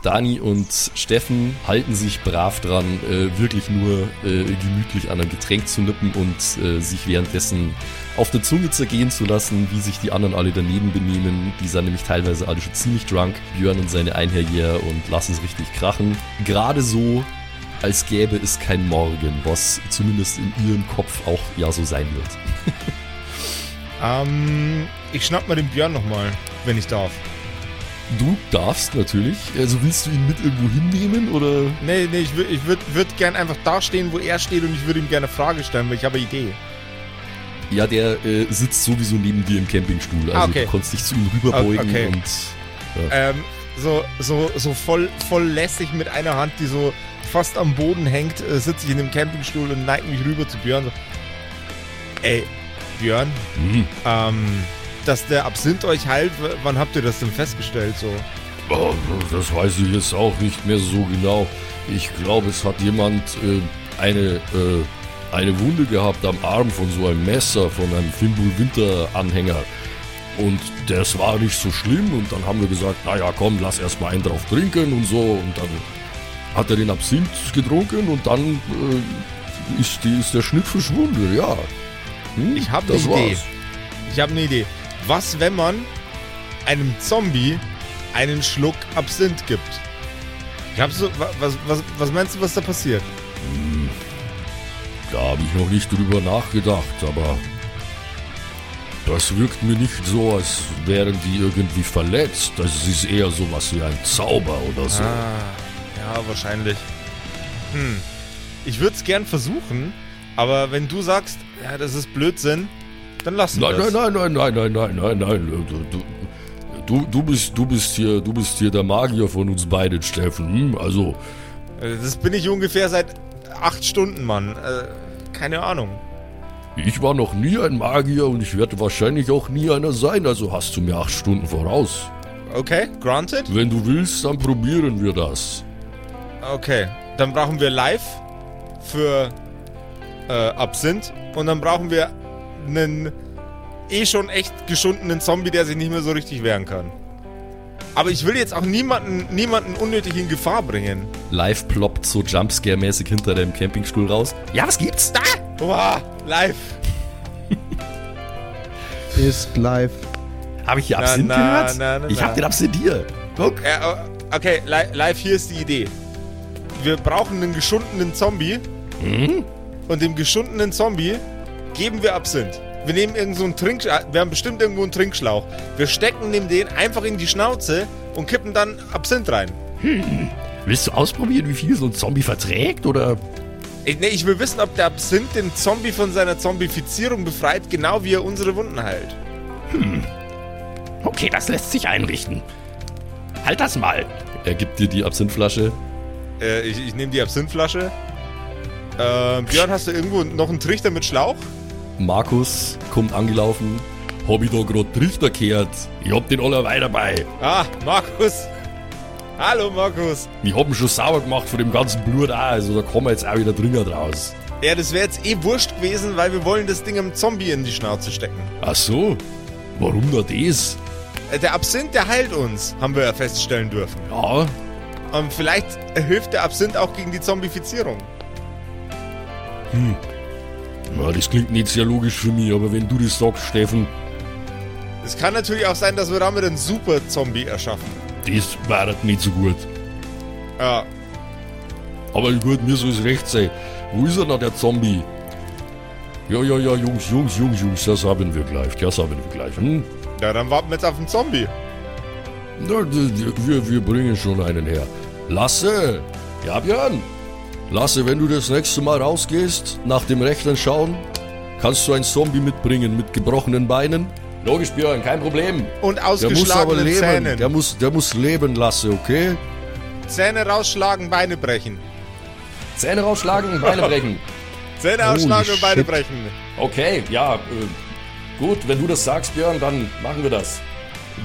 Dani und Steffen halten sich brav dran, äh, wirklich nur äh, gemütlich an einem Getränk zu nippen und äh, sich währenddessen auf der Zunge zergehen zu lassen, wie sich die anderen alle daneben benehmen. Die sind nämlich teilweise alle schon ziemlich drunk. Björn und seine Einherjäger und lassen es richtig krachen. Gerade so, als gäbe es kein Morgen, was zumindest in ihrem Kopf auch ja so sein wird. (laughs) Ähm, ich schnapp mal den Björn nochmal, wenn ich darf. Du darfst natürlich. Also willst du ihn mit irgendwo hinnehmen oder? Nee, nee, ich würde ich würd, würd gern einfach da stehen, wo er steht und ich würde ihm gerne eine Frage stellen, weil ich habe eine Idee. Ja, der äh, sitzt sowieso neben dir im Campingstuhl. Also Ah, okay. du konntest dich zu ihm rüberbeugen Okay. und Ähm, so, so, so voll, voll lässig mit einer Hand, die so fast am Boden hängt, äh, sitze ich in dem Campingstuhl und neige mich rüber zu Björn. So, Ey, Björn, hm, ähm, dass der Absinth euch heilt, wann habt ihr das denn festgestellt? So, das weiß ich jetzt auch nicht mehr so genau. Ich glaube, es hat jemand äh, eine, äh, eine Wunde gehabt am Arm von so einem Messer, von einem Fimbul Winter Anhänger. Und das war nicht so schlimm und dann haben wir gesagt, naja komm, lass erst mal einen drauf trinken und so und dann hat er den Absinth getrunken und dann äh, ist, die, ist der Schnitt verschwunden, ja. Hm, ich habe eine das Idee. war's. Ich habe eine Idee. Was, wenn man einem Zombie einen Schluck Absinth gibt? Ich hab so, wa- was, was, was meinst du, was da passiert? Da habe ich noch nicht drüber nachgedacht, aber das wirkt mir nicht so, als wären die irgendwie verletzt. Das ist eher sowas wie ein Zauber oder so. Ah, ja, wahrscheinlich. Hm. Ich würde es gern versuchen, aber wenn du sagst, ja, das ist Blödsinn, dann lassen wir Nein, es. nein, nein, nein, nein, nein, nein, nein, nein. Du, du, du, bist, du, bist hier, du bist hier der Magier von uns beiden, Steffen. Hm? Also, Äh, Das bin ich ungefähr seit acht Stunden, Mann. Äh, keine Ahnung. ich war noch nie ein Magier und ich werde wahrscheinlich auch nie einer sein, also hast du mir acht Stunden voraus. Okay, granted. Wenn du willst, dann probieren wir das. Okay, dann brauchen wir live für äh, Absinth und dann brauchen wir einen eh schon echt geschundenen Zombie, der sich nicht mehr so richtig wehren kann. Aber ich will jetzt auch niemanden, niemanden unnötig in Gefahr bringen. Live ploppt so Jumpscare-mäßig hinter deinem Campingstuhl raus. Ja, was gibt's? Da! Boah, live. Ist live. Habe ich hier Na, Absinth na, gehört? na, na, ich na. hab den Absinth hier. Guck. Ja, äh, okay, li live, hier ist die Idee. Wir brauchen einen geschundenen Zombie. Hm? und dem geschundenen Zombie geben wir Absinth. Wir nehmen irgend so einen Trink, äh, wir haben bestimmt irgendwo einen Trinkschlauch. Wir stecken dem den einfach in die Schnauze und kippen dann Absinth rein. Willst du ausprobieren, wie viel so ein Zombie verträgt? Oder Ich, nee, ich will wissen, ob der Absinth den Zombie von seiner Zombifizierung befreit, genau wie er unsere Wunden heilt. Okay, das lässt sich einrichten. Halt das mal. Er gibt dir die Absinthflasche. Äh, ich ich nehme die Absinthflasche. Ähm, Björn, hast du irgendwo noch einen Trichter mit Schlauch? Markus kommt angelaufen. Hab ich da grad Trichter gehört. Ich hab den allerweil dabei. Ah, Markus. Hallo, Markus. Ich hab ihn schon sauber gemacht von dem ganzen Blut auch. Also da kommen wir jetzt auch wieder dringend raus. Ja, das wäre jetzt eh wurscht gewesen, weil wir wollen das Ding am Zombie in die Schnauze stecken. Ach so. Warum da das? Äh, Der Absinth, der heilt uns, haben wir ja feststellen dürfen. Ja, Und vielleicht hilft der Absinth auch gegen die Zombifizierung. Na, das klingt nicht sehr logisch für mich, aber wenn du das sagst, Steffen, Es kann natürlich auch sein, dass wir damit einen Super-Zombie erschaffen. das wäre nicht so gut. Ja, Aber gut, mir soll es recht sein. Wo ist er noch, der Zombie? Ja, ja, ja, Jungs, Jungs, Jungs, Jungs, das haben wir gleich, das haben wir gleich. Hm? ja dann warten wir jetzt auf den Zombie. Na, wir, wir bringen schon einen her. Lasse! Ja, Björn! Lasse, wenn du das nächste Mal rausgehst, nach dem Rechten schauen, kannst du einen Zombie mitbringen mit gebrochenen Beinen? Logisch, Björn, kein Problem. Und Der muss aber ausgeschlagenen leben. Zähnen. Der muss, der muss leben, Lasse, okay? Zähne rausschlagen, Beine brechen. Zähne rausschlagen, Beine brechen. (laughs) Zähne Holy ausschlagen und Beine brechen. Okay, ja, äh, gut, wenn du das sagst, Björn, dann machen wir das.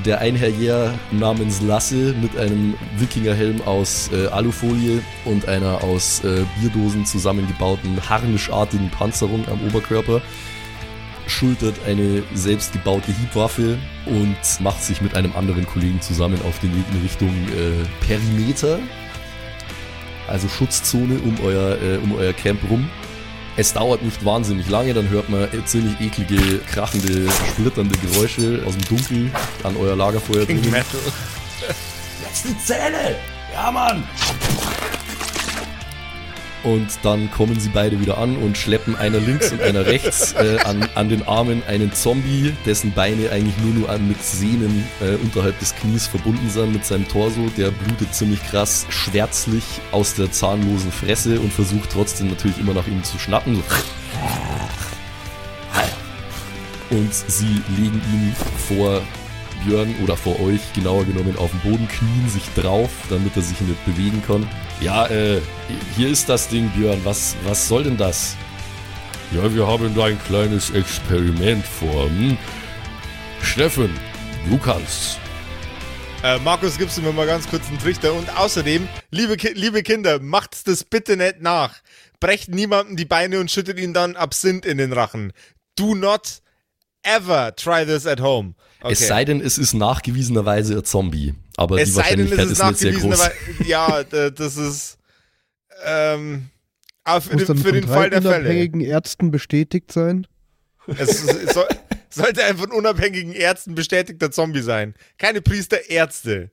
Der Einherjäger namens Lasse mit einem Wikingerhelm aus äh, Alufolie und einer aus äh, Bierdosen zusammengebauten harnischartigen Panzerung am Oberkörper schultert eine selbstgebaute Hiebwaffe und macht sich mit einem anderen Kollegen zusammen auf den Weg in Richtung äh, Perimeter, also Schutzzone um euer, äh, um euer Camp rum. Es dauert nicht wahnsinnig lange, dann hört man ziemlich eklige, krachende, splitternde Geräusche aus dem Dunkel an euer Lagerfeuer dringen. Metal. Jetzt die Zähne! Ja, Mann! Und dann kommen sie beide wieder an und schleppen einer links und einer rechts äh, an, an den Armen einen Zombie, dessen Beine eigentlich nur, nur an, mit Sehnen äh, unterhalb des Knies verbunden sind mit seinem Torso. Der blutet ziemlich krass schwärzlich aus der zahnlosen Fresse und versucht trotzdem natürlich immer nach ihm zu schnappen. Und sie legen ihn vor Björn oder vor euch, genauer genommen, auf den Boden, knien sich drauf, damit er sich nicht bewegen kann. Ja, äh, hier ist das Ding, Björn. Was, was soll denn das? Ja, wir haben da ein kleines Experiment vor. Hm? Steffen, du kannst's. Äh, Markus, gibst du mir mal ganz kurz einen Trichter. Und außerdem, liebe, Ki liebe Kinder, macht's das bitte nicht nach. Brecht niemandem die Beine und schüttet ihn dann Absinth in den Rachen. Do not ever try this at home. Okay. Es sei denn, es ist nachgewiesenerweise ein Zombie. Aber Es die sei denn, Wahrscheinlichkeit es ist ist, nicht sehr groß. nachgewiesenerweise. Ja, das ist. Ähm, aber für Muss den, dann für von den Fall der Fälle. unabhängigen Ärzten bestätigt sein. Es, es soll, sollte ein von unabhängigen Ärzten bestätigter Zombie sein. Keine Priester, Ärzte.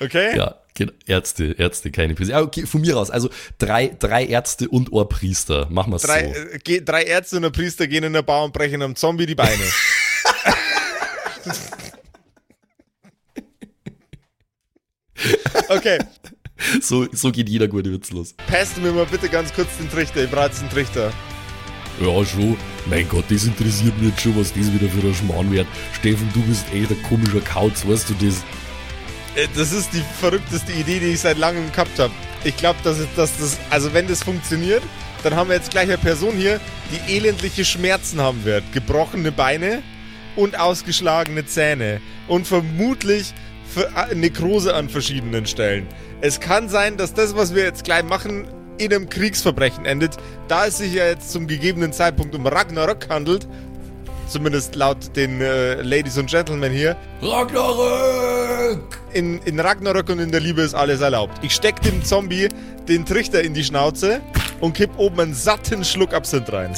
Okay? Ja, genau. Ärzte, Ärzte, keine Priester. Okay, von mir aus. Also drei, drei Ärzte und Ohrpriester. Machen wir es Drei, so. äh, drei Ärzte und ein Priester gehen in der Bar und brechen einem Zombie die Beine. (laughs) okay, so. So geht jeder gute Witz los. passt mir mal bitte ganz kurz den Trichter. Ich brauche jetzt einen Trichter. Ja, schon. Mein Gott, das interessiert mich jetzt schon, was das wieder für ein Schmarrn wird. Steffen, du bist echt ein komischer Kauz, weißt du das? Äh, Das ist die verrückteste Idee, die ich seit langem gehabt habe. Ich glaube, dass, dass das, also wenn das funktioniert, dann haben wir jetzt gleich eine Person hier, die elendliche Schmerzen haben wird. Gebrochene Beine und ausgeschlagene Zähne. Und vermutlich äh, Nekrose an verschiedenen Stellen. Es kann sein, dass das, was wir jetzt gleich machen, in einem Kriegsverbrechen endet. Da es sich ja jetzt zum gegebenen Zeitpunkt um Ragnarök handelt, zumindest laut den äh, Ladies und Gentlemen hier, Ragnarök! in, in Ragnarök und in der Liebe ist alles erlaubt. Ich steck dem Zombie den Trichter in die Schnauze und kipp oben einen satten Schluck Absinth rein.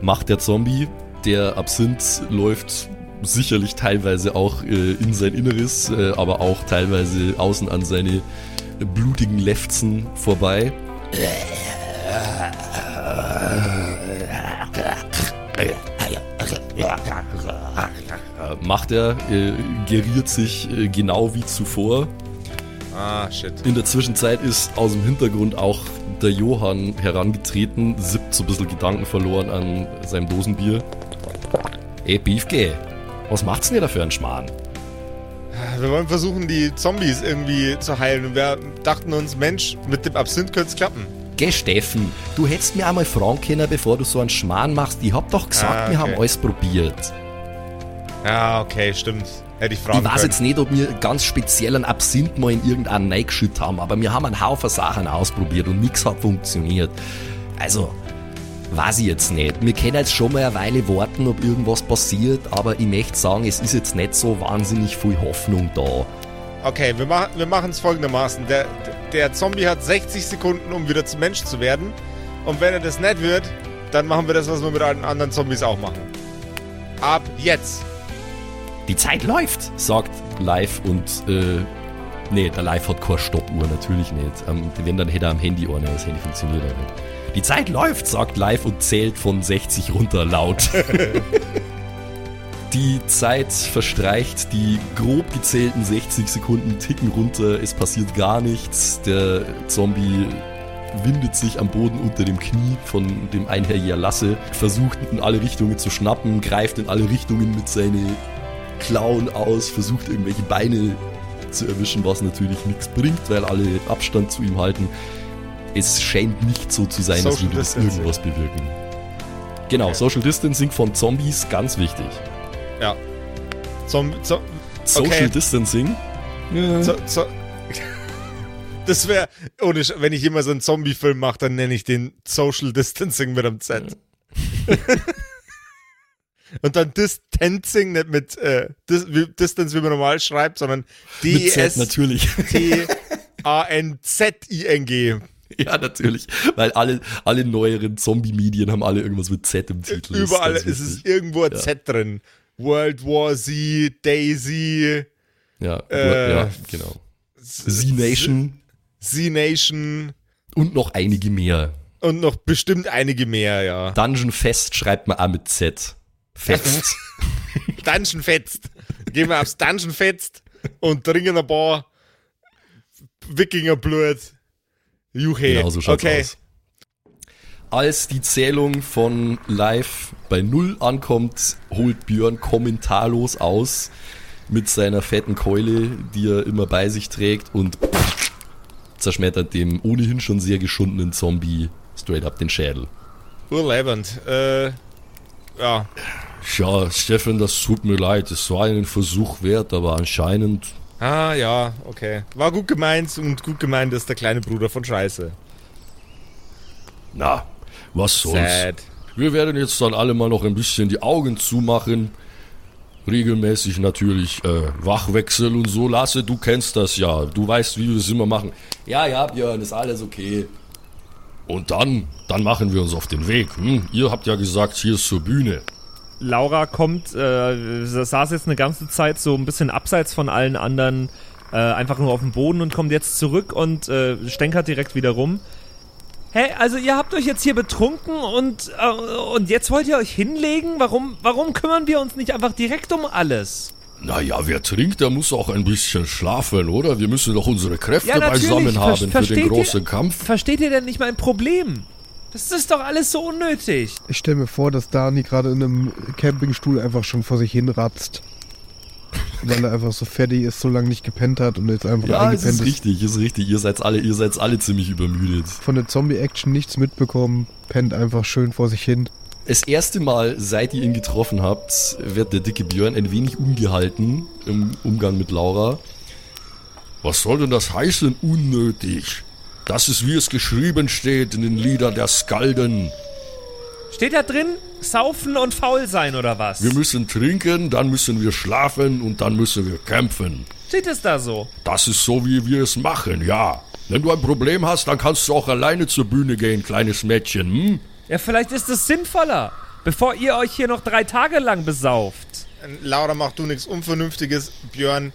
Macht der Zombie. Der Absinth läuft sicherlich teilweise auch äh, in sein Inneres, äh, aber auch teilweise außen an seine blutigen Lefzen vorbei. Macht er, äh, geriert sich äh, genau wie zuvor. Ah, shit. In der Zwischenzeit ist aus dem Hintergrund auch der Johann herangetreten, sippt so ein bisschen Gedanken verloren an seinem Dosenbier. Ey, Beefke, was macht's denn ihr da für einen Schmarrn? Wir wollen versuchen, die Zombies irgendwie zu heilen. Und wir dachten uns, Mensch, mit dem Absinth könnte es klappen. Geh, Steffen, du hättest mir einmal fragen können, bevor du so einen Schmarrn machst. Ich hab doch gesagt, Ah, wir okay. haben alles probiert. Ja, okay, stimmt. Hätte ich fragen Ich weiß können. jetzt nicht, ob wir ganz speziellen Absinth mal in irgendeinen reingeschüttet haben, aber wir haben einen Haufen Sachen ausprobiert und nichts hat funktioniert. Also, weiß ich jetzt nicht. Wir können jetzt schon mal eine Weile warten, ob irgendwas passiert, aber ich möchte sagen, es ist jetzt nicht so wahnsinnig viel Hoffnung da. Okay, wir machen wir machen es folgendermaßen. Der, der Zombie hat 60 Sekunden, um wieder zum Mensch zu werden. Und wenn er das nicht wird, dann machen wir das, was wir mit allen anderen Zombies auch machen. Ab jetzt. Die Zeit läuft, sagt Live und äh, nee, der Live hat keine Stoppuhr, natürlich nicht. Ähm, wenn, dann hätte er am Handy eine, das Handy funktioniert ja nicht. Die Zeit läuft, sagt Live und zählt von 60 runter laut. (laughs) Die Zeit verstreicht, die grob gezählten 60 Sekunden ticken runter, es passiert gar nichts. Der Zombie windet sich am Boden unter dem Knie von dem Einherjer Lasse, versucht in alle Richtungen zu schnappen, greift in alle Richtungen mit seinen Klauen aus, versucht irgendwelche Beine zu erwischen, was natürlich nichts bringt, weil alle Abstand zu ihm halten. Es scheint nicht so zu sein, Social würde das Distancing. irgendwas bewirken. Genau, Social Distancing von Zombies, ganz wichtig. Ja. Zom Zom Social Okay. Distancing, zo zo (laughs) das wäre, ohne, Sch- wenn ich immer so einen Zombie-Film mache, dann nenne ich den Social Distancing mit einem Z. (laughs) Und dann Distancing, nicht mit äh, Dis wie, Distance, wie man normal schreibt, sondern mit Z natürlich. D-E-S-T-A-N-Z-I-N-G. (laughs) ja, natürlich. Weil alle, alle neueren Zombie-Medien haben alle irgendwas mit Z im Titel. Überall ganz ist es irgendwo ein Z drin. World War Z, Daisy, Ja, äh, ja, genau. Z-Nation Z-Nation und noch einige mehr. und noch bestimmt einige mehr, ja. Dungeon Fest schreibt man auch mit Z. Fest. (laughs) Dungeon fetzt. Gehen wir aufs Dungeon fetzt und trinken ein paar Wikingerblut. Juche. genau so schaut's okay. aus. Als die Zählung von Live bei Null ankommt, holt Björn kommentarlos aus mit seiner fetten Keule, die er immer bei sich trägt und zerschmettert dem ohnehin schon sehr geschundenen Zombie straight up den Schädel. Urleibend. Äh, ja. Ja, Steffen, das tut mir leid. Es war einen Versuch wert, aber anscheinend. Ah, ja, okay. War gut gemeint und gut gemeint ist der kleine Bruder von Scheiße. Na, was soll's. Sad. Wir werden jetzt dann alle mal noch ein bisschen die Augen zumachen. Regelmäßig natürlich äh, Wachwechsel und so. Lasse, du kennst das ja. Du weißt, wie wir es immer machen. Ja, ja, Björn, ist alles okay. Und dann, dann machen wir uns auf den Weg. Hm? Ihr habt ja gesagt, hier ist zur Bühne. Laura kommt, äh, saß jetzt eine ganze Zeit so ein bisschen abseits von allen anderen, äh, einfach nur auf dem Boden und kommt jetzt zurück und äh, stänkert direkt wieder rum. Hä, also ihr habt euch jetzt hier betrunken und, äh, und jetzt wollt ihr euch hinlegen? Warum, warum kümmern wir uns nicht einfach direkt um alles? Naja, wer trinkt, der muss auch ein bisschen schlafen, oder? Wir müssen doch unsere Kräfte Ja, beisammen Ver- haben für versteht den ihr- großen Kampf. Versteht ihr denn nicht mein Problem? Das ist doch alles so unnötig. Ich stelle mir vor, dass Dani gerade in einem Campingstuhl einfach schon vor sich hin ratzt. Weil er einfach so fertig ist, so lange nicht gepennt hat und jetzt einfach Ja, eingepennt ist richtig, ist richtig. Ihr seid alle, ihr seid alle ziemlich übermüdet. Von der Zombie-Action nichts mitbekommen, pennt einfach schön vor sich hin. Das erste Mal, seit ihr ihn getroffen habt, wird der dicke Björn ein wenig ungehalten im Umgang mit Laura. Was soll denn das heißen, unnötig? Das ist, wie es geschrieben steht in den Liedern der Skalden. Steht da drin, saufen und faul sein oder was? Wir müssen trinken, dann müssen wir schlafen und dann müssen wir kämpfen. Steht es da so? Das ist so, wie wir es machen, ja. Wenn du ein Problem hast, dann kannst du auch alleine zur Bühne gehen, kleines Mädchen, hm? Ja, vielleicht ist es sinnvoller, bevor ihr euch hier noch drei Tage lang besauft. Laura, mach du nichts Unvernünftiges. Björn,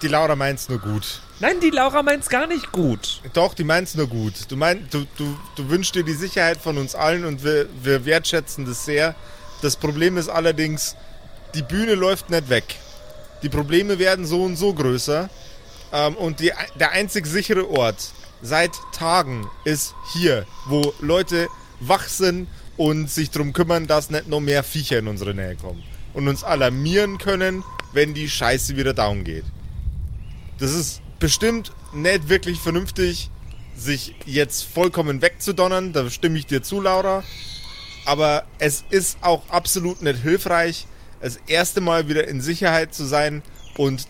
die Laura meint's nur gut. Nein, die Laura meint's gar nicht gut. Doch, die meint's nur gut. Du, mein, du, du, du wünschst dir die Sicherheit von uns allen und wir, wir wertschätzen das sehr. Das Problem ist allerdings, die Bühne läuft nicht weg. Die Probleme werden so und so größer. Ähm, und die, der einzig sichere Ort seit Tagen ist hier, wo Leute wach sind und sich darum kümmern, dass nicht noch mehr Viecher in unsere Nähe kommen. Und uns alarmieren können, wenn die Scheiße wieder down geht. Das ist bestimmt nicht wirklich vernünftig, sich jetzt vollkommen wegzudonnern. Da stimme ich dir zu, Laura. Aber es ist auch absolut nicht hilfreich, das erste Mal wieder in Sicherheit zu sein und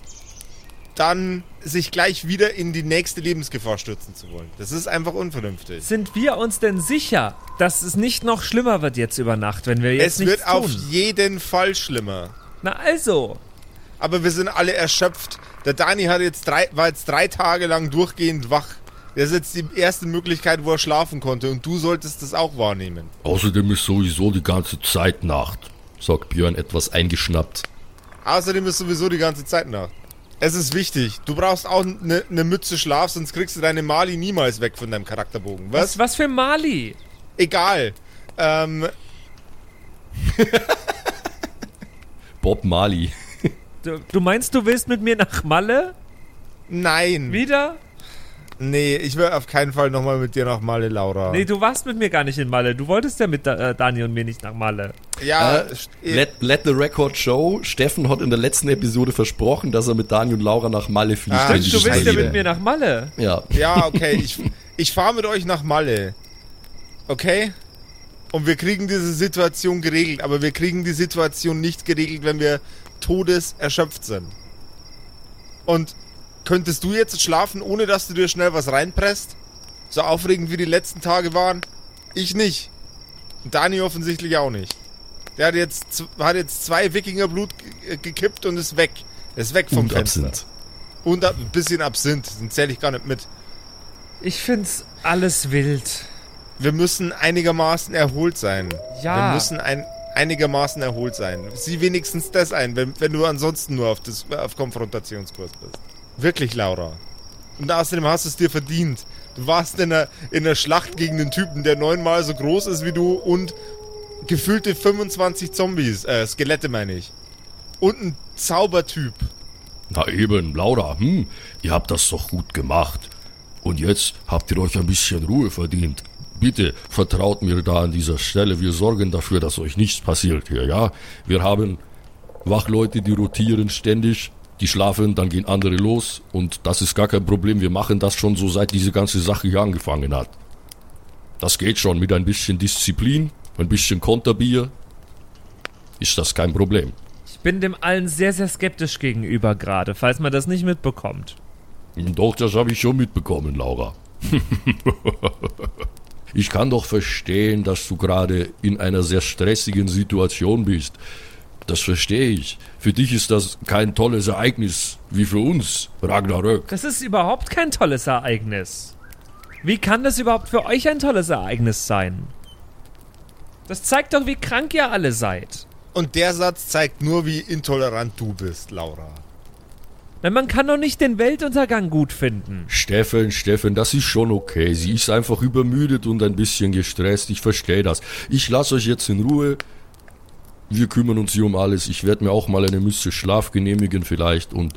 dann sich gleich wieder in die nächste Lebensgefahr stürzen zu wollen. Das ist einfach unvernünftig. Sind wir uns denn sicher, dass es nicht noch schlimmer wird jetzt über Nacht, wenn wir jetzt Es nichts wird auf tun? jeden Fall schlimmer. Na also. Aber wir sind alle erschöpft. Der Dani hat jetzt drei, war jetzt drei Tage lang durchgehend wach. Das ist jetzt die erste Möglichkeit, wo er schlafen konnte. Und du solltest das auch wahrnehmen. Außerdem ist sowieso die ganze Zeit Nacht, sagt Björn etwas eingeschnappt. Außerdem ist sowieso die ganze Zeit Nacht. Es ist wichtig. Du brauchst auch eine ne Mütze Schlaf, sonst kriegst du deine Mali niemals weg von deinem Charakterbogen. Was? Was, was für Mali? Egal. Ähm, Bob Marley. Du, du meinst, du willst mit mir nach Malle? nein. Wieder? Nee, ich will auf keinen Fall nochmal mit dir nach Malle, Laura. Nee, du warst mit mir gar nicht in Malle. Du wolltest ja mit äh, Dani und mir nicht nach Malle. ja, Äh, let, let the record show. Steffen hat in der letzten Episode versprochen, dass er mit Daniel und Laura nach Malle fliegt. Ah, wenn Stimmt, du willst ja mit mir nach Malle. Ja. ja, okay. Ich, ich fahre mit euch nach Malle. Okay? Und wir kriegen diese Situation geregelt. Aber wir kriegen die Situation nicht geregelt, wenn wir todeserschöpft sind. Und könntest du jetzt schlafen, ohne dass du dir schnell was reinpresst? So aufregend wie die letzten Tage waren? Ich nicht. Und Dani offensichtlich auch nicht. Der hat jetzt, hat jetzt zwei Wikingerblut ge- gekippt und ist weg. Ist weg vom Und Fenster. Absinth. Und ein bisschen Absinth. Den zähle ich gar nicht mit. Ich find's alles wild. Wir müssen einigermaßen erholt sein. Ja. Wir müssen ein, einigermaßen erholt sein. Sieh wenigstens das ein, wenn, wenn du ansonsten nur auf, das, auf Konfrontationskurs bist. Wirklich, Laura. Und außerdem hast du es dir verdient. Du warst in einer, in einer Schlacht gegen einen Typen, der neunmal so groß ist wie du und gefühlte 25 Zombies, äh, Skelette meine ich. Und ein Zaubertyp. Na eben, Laura, hm, ihr habt das doch gut gemacht. Und jetzt habt ihr euch ein bisschen Ruhe verdient. Bitte vertraut mir da an dieser Stelle. Wir sorgen dafür, dass euch nichts passiert hier, ja? Wir haben Wachleute, die rotieren ständig. Die schlafen, dann gehen andere los. Und das ist gar kein Problem. Wir machen das schon so, seit diese ganze Sache hier angefangen hat. Das geht schon mit ein bisschen Disziplin, ein bisschen Konterbier. Ist das kein Problem. Ich bin dem allen sehr, sehr skeptisch gegenüber gerade, falls man das nicht mitbekommt. Doch, das habe ich schon mitbekommen, Laura. (laughs) ich kann doch verstehen, dass du gerade in einer sehr stressigen Situation bist. Das verstehe ich. Für dich ist das kein tolles Ereignis wie für uns, Ragnarök. Das ist überhaupt kein tolles Ereignis. Wie kann das überhaupt für euch ein tolles Ereignis sein? Das zeigt doch, wie krank ihr alle seid. Und der Satz zeigt nur, wie intolerant du bist, Laura. Denn man kann doch nicht den Weltuntergang gut finden. Steffen, Steffen, das ist schon okay. Sie ist einfach übermüdet und ein bisschen gestresst. Ich verstehe das. Ich lasse euch jetzt in Ruhe. Wir kümmern uns hier um alles. Ich werde mir auch mal eine Mütze Schlaf genehmigen vielleicht und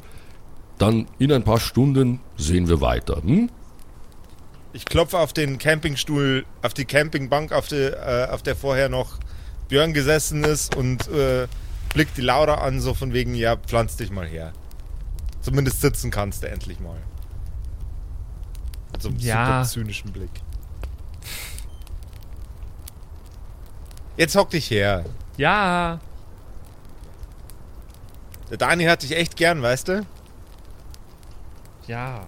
dann in ein paar Stunden sehen wir weiter. Hm? Ich klopfe auf den Campingstuhl, auf die Campingbank, auf, die, äh, auf der vorher noch Björn gesessen ist und äh, blickt die Laura an, so von wegen, ja, pflanz dich mal her. Zumindest sitzen kannst du endlich mal. Mit so einem Ja. super zynischen Blick. Jetzt hock dich her. Ja, Der Dani hat dich echt gern, weißt du? ja.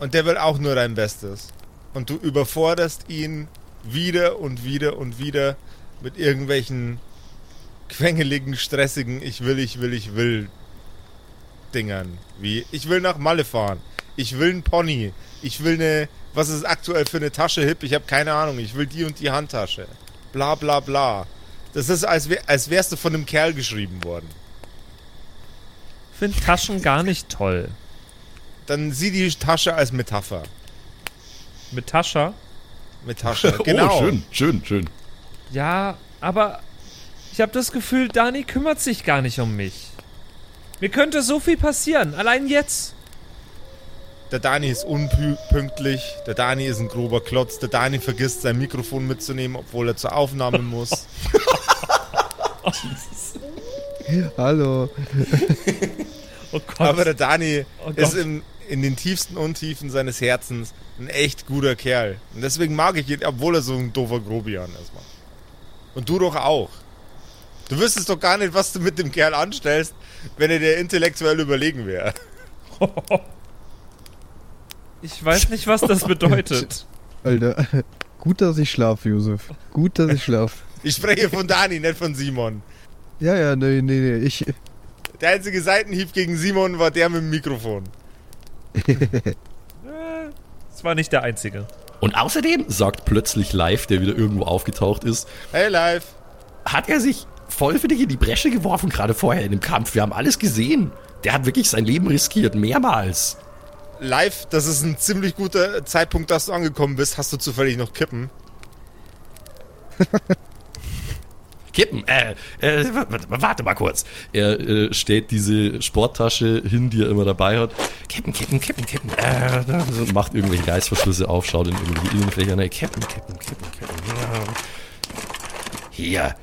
Und der will auch nur dein Bestes. Und du überforderst ihn wieder und wieder und wieder mit irgendwelchen quengeligen, stressigen Ich will, ich will, ich will Dingern. Wie, ich will nach Malle fahren. Ich will einen Pony. Ich will eine, was ist aktuell für eine Tasche hip? Ich habe keine Ahnung. Ich will die und die Handtasche. Bla bla bla. Das ist, als, wär, als wärst du von einem Kerl geschrieben worden. Ich finde Taschen gar nicht toll. Dann sieh die Tasche als Metapher. Mit Tascha? Mit Tasche, (laughs) genau. Oh, schön, schön, schön. Ja, aber ich habe das Gefühl, Dani kümmert sich gar nicht um mich. Mir könnte so viel passieren, allein jetzt. Der Dani ist unpünktlich, der Dani ist ein grober Klotz, der Dani vergisst sein Mikrofon mitzunehmen, obwohl er zur Aufnahme (laughs) muss. (laughs) Hallo. Oh Gott. Aber der Dani Oh Gott. ist im, in den tiefsten Untiefen seines Herzens ein echt guter Kerl. Und deswegen mag ich ihn, obwohl er so ein doofer Grobian ist. Und du doch auch. Du wüsstest doch gar nicht, was du mit dem Kerl anstellst, wenn er dir intellektuell überlegen wäre. (laughs) ich weiß nicht, was das bedeutet. Alter. (laughs) Gut, dass ich schlafe, Josef. Gut, dass ich schlafe. Ich spreche von Dani, nicht von Simon. Ja, ja, nee, nee, nee. Ich, Der einzige Seitenhieb gegen Simon war der mit dem Mikrofon. (laughs) Das war nicht der einzige. Und außerdem, sagt plötzlich Live, der wieder irgendwo aufgetaucht ist, Hey, live. hat er sich voll für dich in die Bresche geworfen, gerade vorher in dem Kampf. Wir haben alles gesehen. Der hat wirklich sein Leben riskiert, mehrmals. Live, das ist ein ziemlich guter Zeitpunkt, dass du angekommen bist. Hast du zufällig noch Kippen? (laughs) Kippen, äh, äh, warte mal kurz. Er äh, stellt diese Sporttasche hin, die er immer dabei hat. Kippen, kippen, kippen, kippen. Äh, macht irgendwelche Reißverschlüsse auf, schaut in irgendwelche Innenfächer. Ne, kippen, kippen, kippen, kippen. Ja. Hier.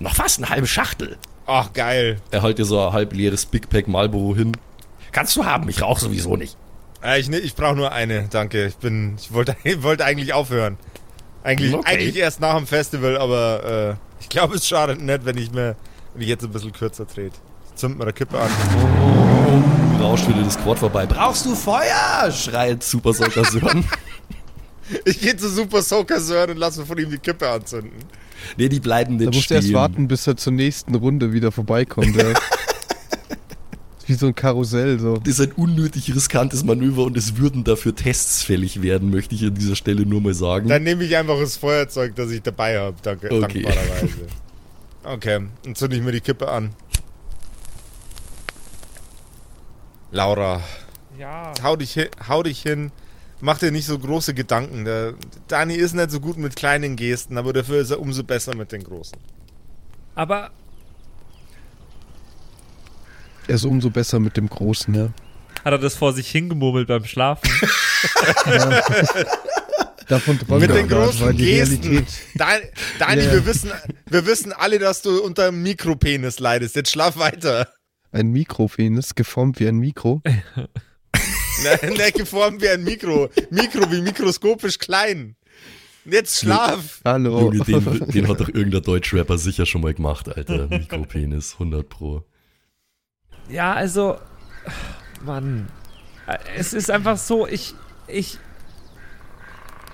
Noch fast eine halbe Schachtel. Ach, geil. Er hält dir so ein halb leeres Big Pack Marlboro hin. Kannst du haben, ich rauche sowieso nicht. Äh, ich ne- ich brauche nur eine, danke. Ich bin, ich wollte, (laughs) wollte eigentlich aufhören. Eigentlich, Okay. eigentlich erst nach dem Festival, aber äh, ich glaube, es schadet nicht, wenn ich mir, wenn ich jetzt ein bisschen kürzer trete. Ich zünd mir eine Kippe an. Rauscht wieder das Quad vorbei. Brauchst du Feuer? schreit Super Soaker Sören. (laughs) (laughs) Ich gehe zu Super Soaker Sören und lasse mir von ihm die Kippe anzünden. nee, die bleiben da nicht musst du stehen. erst warten, bis er zur nächsten Runde wieder vorbeikommt. Ja. Ist (laughs) Wie so ein Karussell, so. Das ist ein unnötig riskantes Manöver und es würden dafür Tests fällig werden, möchte ich an dieser Stelle nur mal sagen. Dann nehme ich einfach das Feuerzeug, das ich dabei habe, danke, Okay. dankbarerweise. Okay, dann zünde ich mir die Kippe an. Laura, Ja. hau dich, hin, hau dich hin. Mach dir nicht so große Gedanken. Der Dani ist nicht so gut mit kleinen Gesten, aber dafür ist er umso besser mit den großen. Aber Er ist umso besser mit dem Großen, ja. hat er das vor sich hingemurmelt beim Schlafen? (laughs) Davon Mit den großen Gesten. Realität. Dan, Dani, Ja. wir, wissen, wir wissen alle, dass du unter einem Mikropenis leidest. Jetzt schlaf weiter. Ein Mikropenis, geformt wie ein Mikro. (laughs) Ne, ne, geformt wie ein Mikro. Mikro wie mikroskopisch klein. Jetzt schlaf. Hallo. Junge, den, den hat doch irgendein Deutschrapper sicher schon mal gemacht, Alter. Mikropenis, 100 pro. ja, also. Mann. Es ist einfach so, ich. Ich.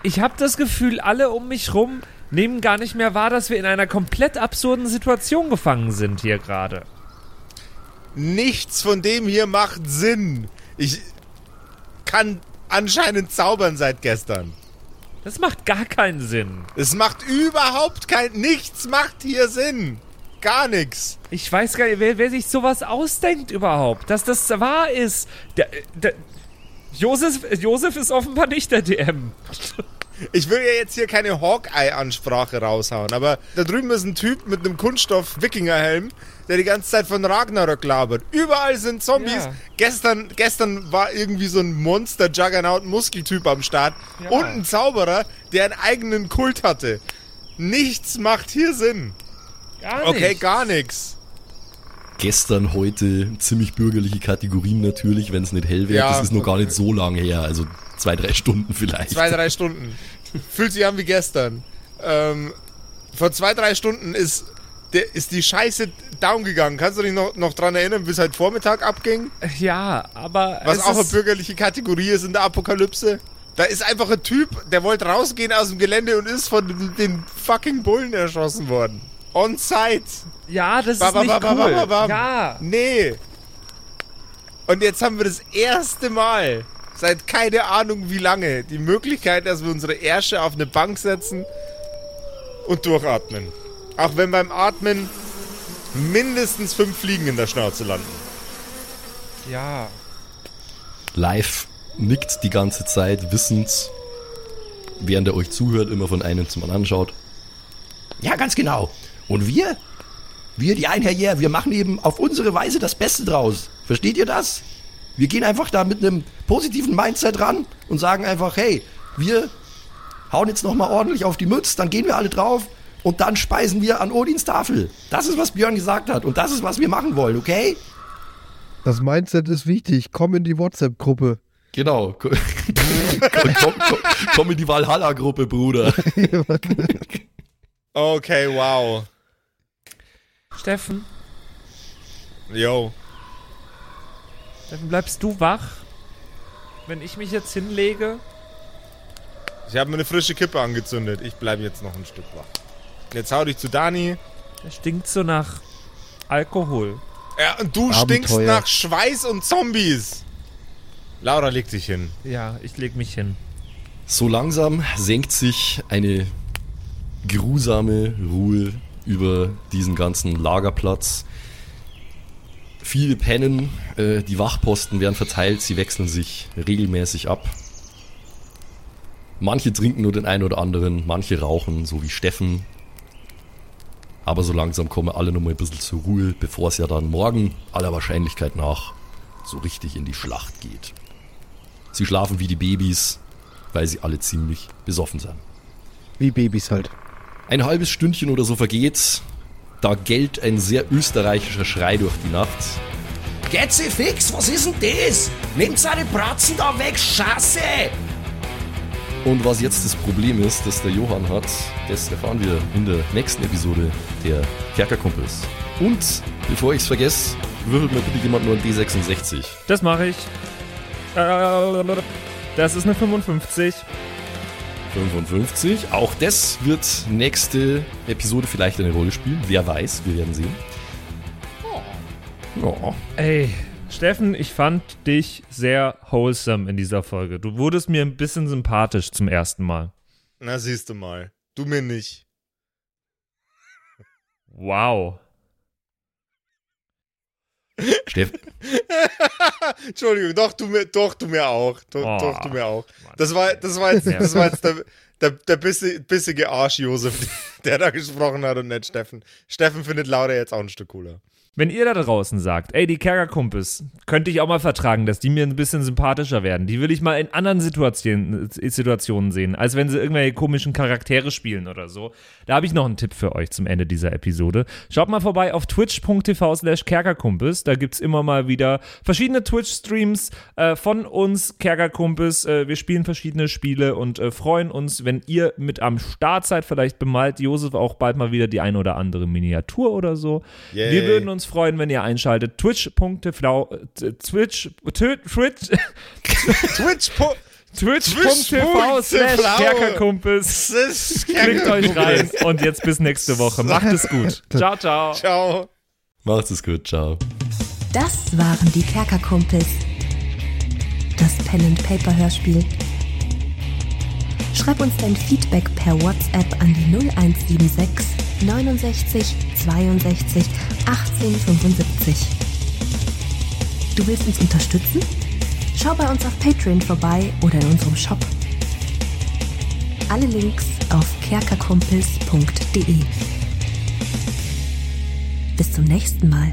Ich habe das Gefühl, alle um mich rum nehmen gar nicht mehr wahr, dass wir in einer komplett absurden Situation gefangen sind hier gerade. Nichts von dem hier macht Sinn. Ich kann anscheinend zaubern seit gestern. Das macht gar keinen Sinn. Es macht überhaupt kein... Nichts macht hier Sinn. Gar nichts. Ich weiß gar nicht, wer, wer sich sowas ausdenkt überhaupt, dass das wahr ist. Der, der, Josef, Josef ist offenbar nicht der DM. Ich will ja jetzt hier keine Hawkeye-Ansprache raushauen, aber da drüben ist ein Typ mit einem Kunststoff-Wikingerhelm, der die ganze Zeit von Ragnarök labert. Überall sind Zombies. Ja. Gestern, gestern war irgendwie so ein Monster-Juggernaut-Muskeltyp am Start Ja. und ein Zauberer, der einen eigenen Kult hatte. Nichts macht hier Sinn. Gar Okay, gar nichts. Gestern, heute, ziemlich bürgerliche Kategorien natürlich, wenn es nicht hell wäre. Ja. das ist noch gar nicht so lange her, also zwei, drei Stunden vielleicht. Zwei, drei Stunden. Fühlt sich an wie gestern. Ähm, vor zwei, drei Stunden ist, der, ist die Scheiße down gegangen. Kannst du dich noch, noch dran erinnern, wie es heute Vormittag abging? Ja, aber. Was auch eine ist, bürgerliche Kategorie ist in der Apokalypse? Da ist einfach ein Typ, der wollte rausgehen aus dem Gelände und ist von den- fucking Bullen erschossen worden. On site. Ja, das Ba, ist ba, nicht ba, cool. Ja. Nee. Und jetzt haben wir das erste Mal seit keine Ahnung wie lange die Möglichkeit, dass wir unsere Ärsche auf eine Bank setzen und durchatmen. Auch wenn beim Atmen mindestens fünf Fliegen in der Schnauze landen. Ja. Live nickt die ganze Zeit, wissend, während er euch zuhört, immer von einem zum anderen schaut. Ja, ganz genau. Und wir? Wir, die Einherjäger, wir machen eben auf unsere Weise das Beste draus. Versteht ihr das? Wir gehen einfach da mit einem positiven Mindset ran und sagen einfach, hey, wir hauen jetzt nochmal ordentlich auf die Mütze, dann gehen wir alle drauf und dann speisen wir an Odins Tafel. Das ist, was Björn gesagt hat und das ist, was wir machen wollen, okay? Das Mindset ist wichtig. Komm in die WhatsApp-Gruppe. Genau. (laughs) komm, komm, komm, komm in die Valhalla-Gruppe, Bruder. (laughs) Okay, wow. Steffen, Yo. Steffen, bleibst du wach? Wenn ich mich jetzt hinlege? Ich habe mir eine frische Kippe angezündet. Ich bleibe jetzt noch ein Stück wach. Jetzt hau dich zu Dani. Der stinkt so nach Alkohol. Ja, und du Abenteuer. stinkst nach Schweiß und Zombies. Laura legt sich hin. Ja, ich leg mich hin. So langsam senkt sich eine grusame Ruhe über diesen ganzen Lagerplatz. Viele pennen, äh, die Wachposten werden verteilt, sie wechseln sich regelmäßig ab. Manche trinken nur den einen oder anderen, manche rauchen, so wie Steffen. Aber so langsam kommen alle nochmal ein bisschen zur Ruhe, bevor es ja dann morgen aller Wahrscheinlichkeit nach so richtig in die Schlacht geht. Sie schlafen wie die Babys, weil sie alle ziemlich besoffen sind. Wie Babys halt. Ein halbes Stündchen oder so vergeht, da gellt ein sehr österreichischer Schrei durch die Nacht. Getze fix, was ist denn das? Nehmt seine Bratzen da weg, Scheiße! Und was jetzt das Problem ist, das der Johann hat, das erfahren wir in der nächsten Episode der Kerkerkumpels. Und bevor ich's vergesse, würfelt mir bitte jemand nur ein D66. Das mache ich. Äh, Das ist eine 55. 55. Auch das wird nächste Episode vielleicht eine Rolle spielen. Wer weiß, wir werden sehen. Ja. Ey, Steffen, ich fand dich sehr wholesome in dieser Folge. Du wurdest mir ein bisschen sympathisch zum ersten Mal. Na, siehst du mal. Du mir nicht. Wow. Steff, (laughs) Entschuldigung, doch du mir, doch du mir auch. Doch, Oh, doch du mir auch. Mann. Das war, das war jetzt, das war jetzt der, der, der bissi- bissige Arsch Josef, (laughs) der da gesprochen hat und nicht Steffen. Steffen findet Laura jetzt auch ein Stück cooler. Wenn ihr da draußen sagt, ey, die Kerkerkumpels, könnte ich auch mal vertragen, dass die mir ein bisschen sympathischer werden. Die will ich mal in anderen Situationen, Situationen sehen, als wenn sie irgendwelche komischen Charaktere spielen oder so. Da habe ich noch einen Tipp für euch zum Ende dieser Episode. Schaut mal vorbei auf twitch.tv slash Kerkerkumpels. Da gibt's immer mal wieder verschiedene Twitch-Streams äh, von uns, Kerkerkumpels. Äh, wir spielen verschiedene Spiele und äh, freuen uns, wenn ihr mit am Start seid. Vielleicht bemalt Josef auch bald mal wieder die ein oder andere Miniatur oder so. Yay. Wir würden uns freuen, wenn ihr einschaltet. Twitch.tv äh, Twitch Twitch (laughs) Twitch, Twitch.tv slash. Kerkerkumpels. (laughs) Klickt euch rein und jetzt bis nächste Woche. Macht es gut. (laughs) Ciao, ciao. Ciao. macht's es gut, ciao. Das waren die Kerkerkumpels. Das Pen and Paper Hörspiel. Schreib uns dein Feedback per WhatsApp an die 0176 69 62 18 75. Du willst uns unterstützen? Schau bei uns auf Patreon vorbei oder in unserem Shop. Alle Links auf kerkerkumpels.de. Bis zum nächsten Mal.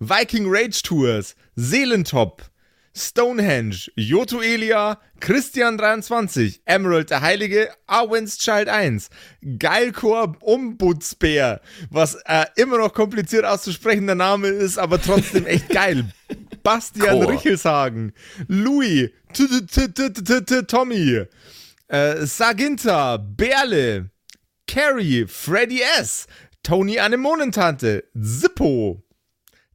Viking Rage Tours, Seelentop, Stonehenge, Joto Elia, Christian23, Emerald der Heilige, Arwen's Child 1, Geilkor Ombudsbär, was äh, immer noch kompliziert auszusprechender Name ist, aber trotzdem echt (laughs) geil. Bastian Chor. Richelshagen, Louis, Tommy, äh, Saginta, Berle, Carrie, Freddy S., Tony Anemonentante, Zippo,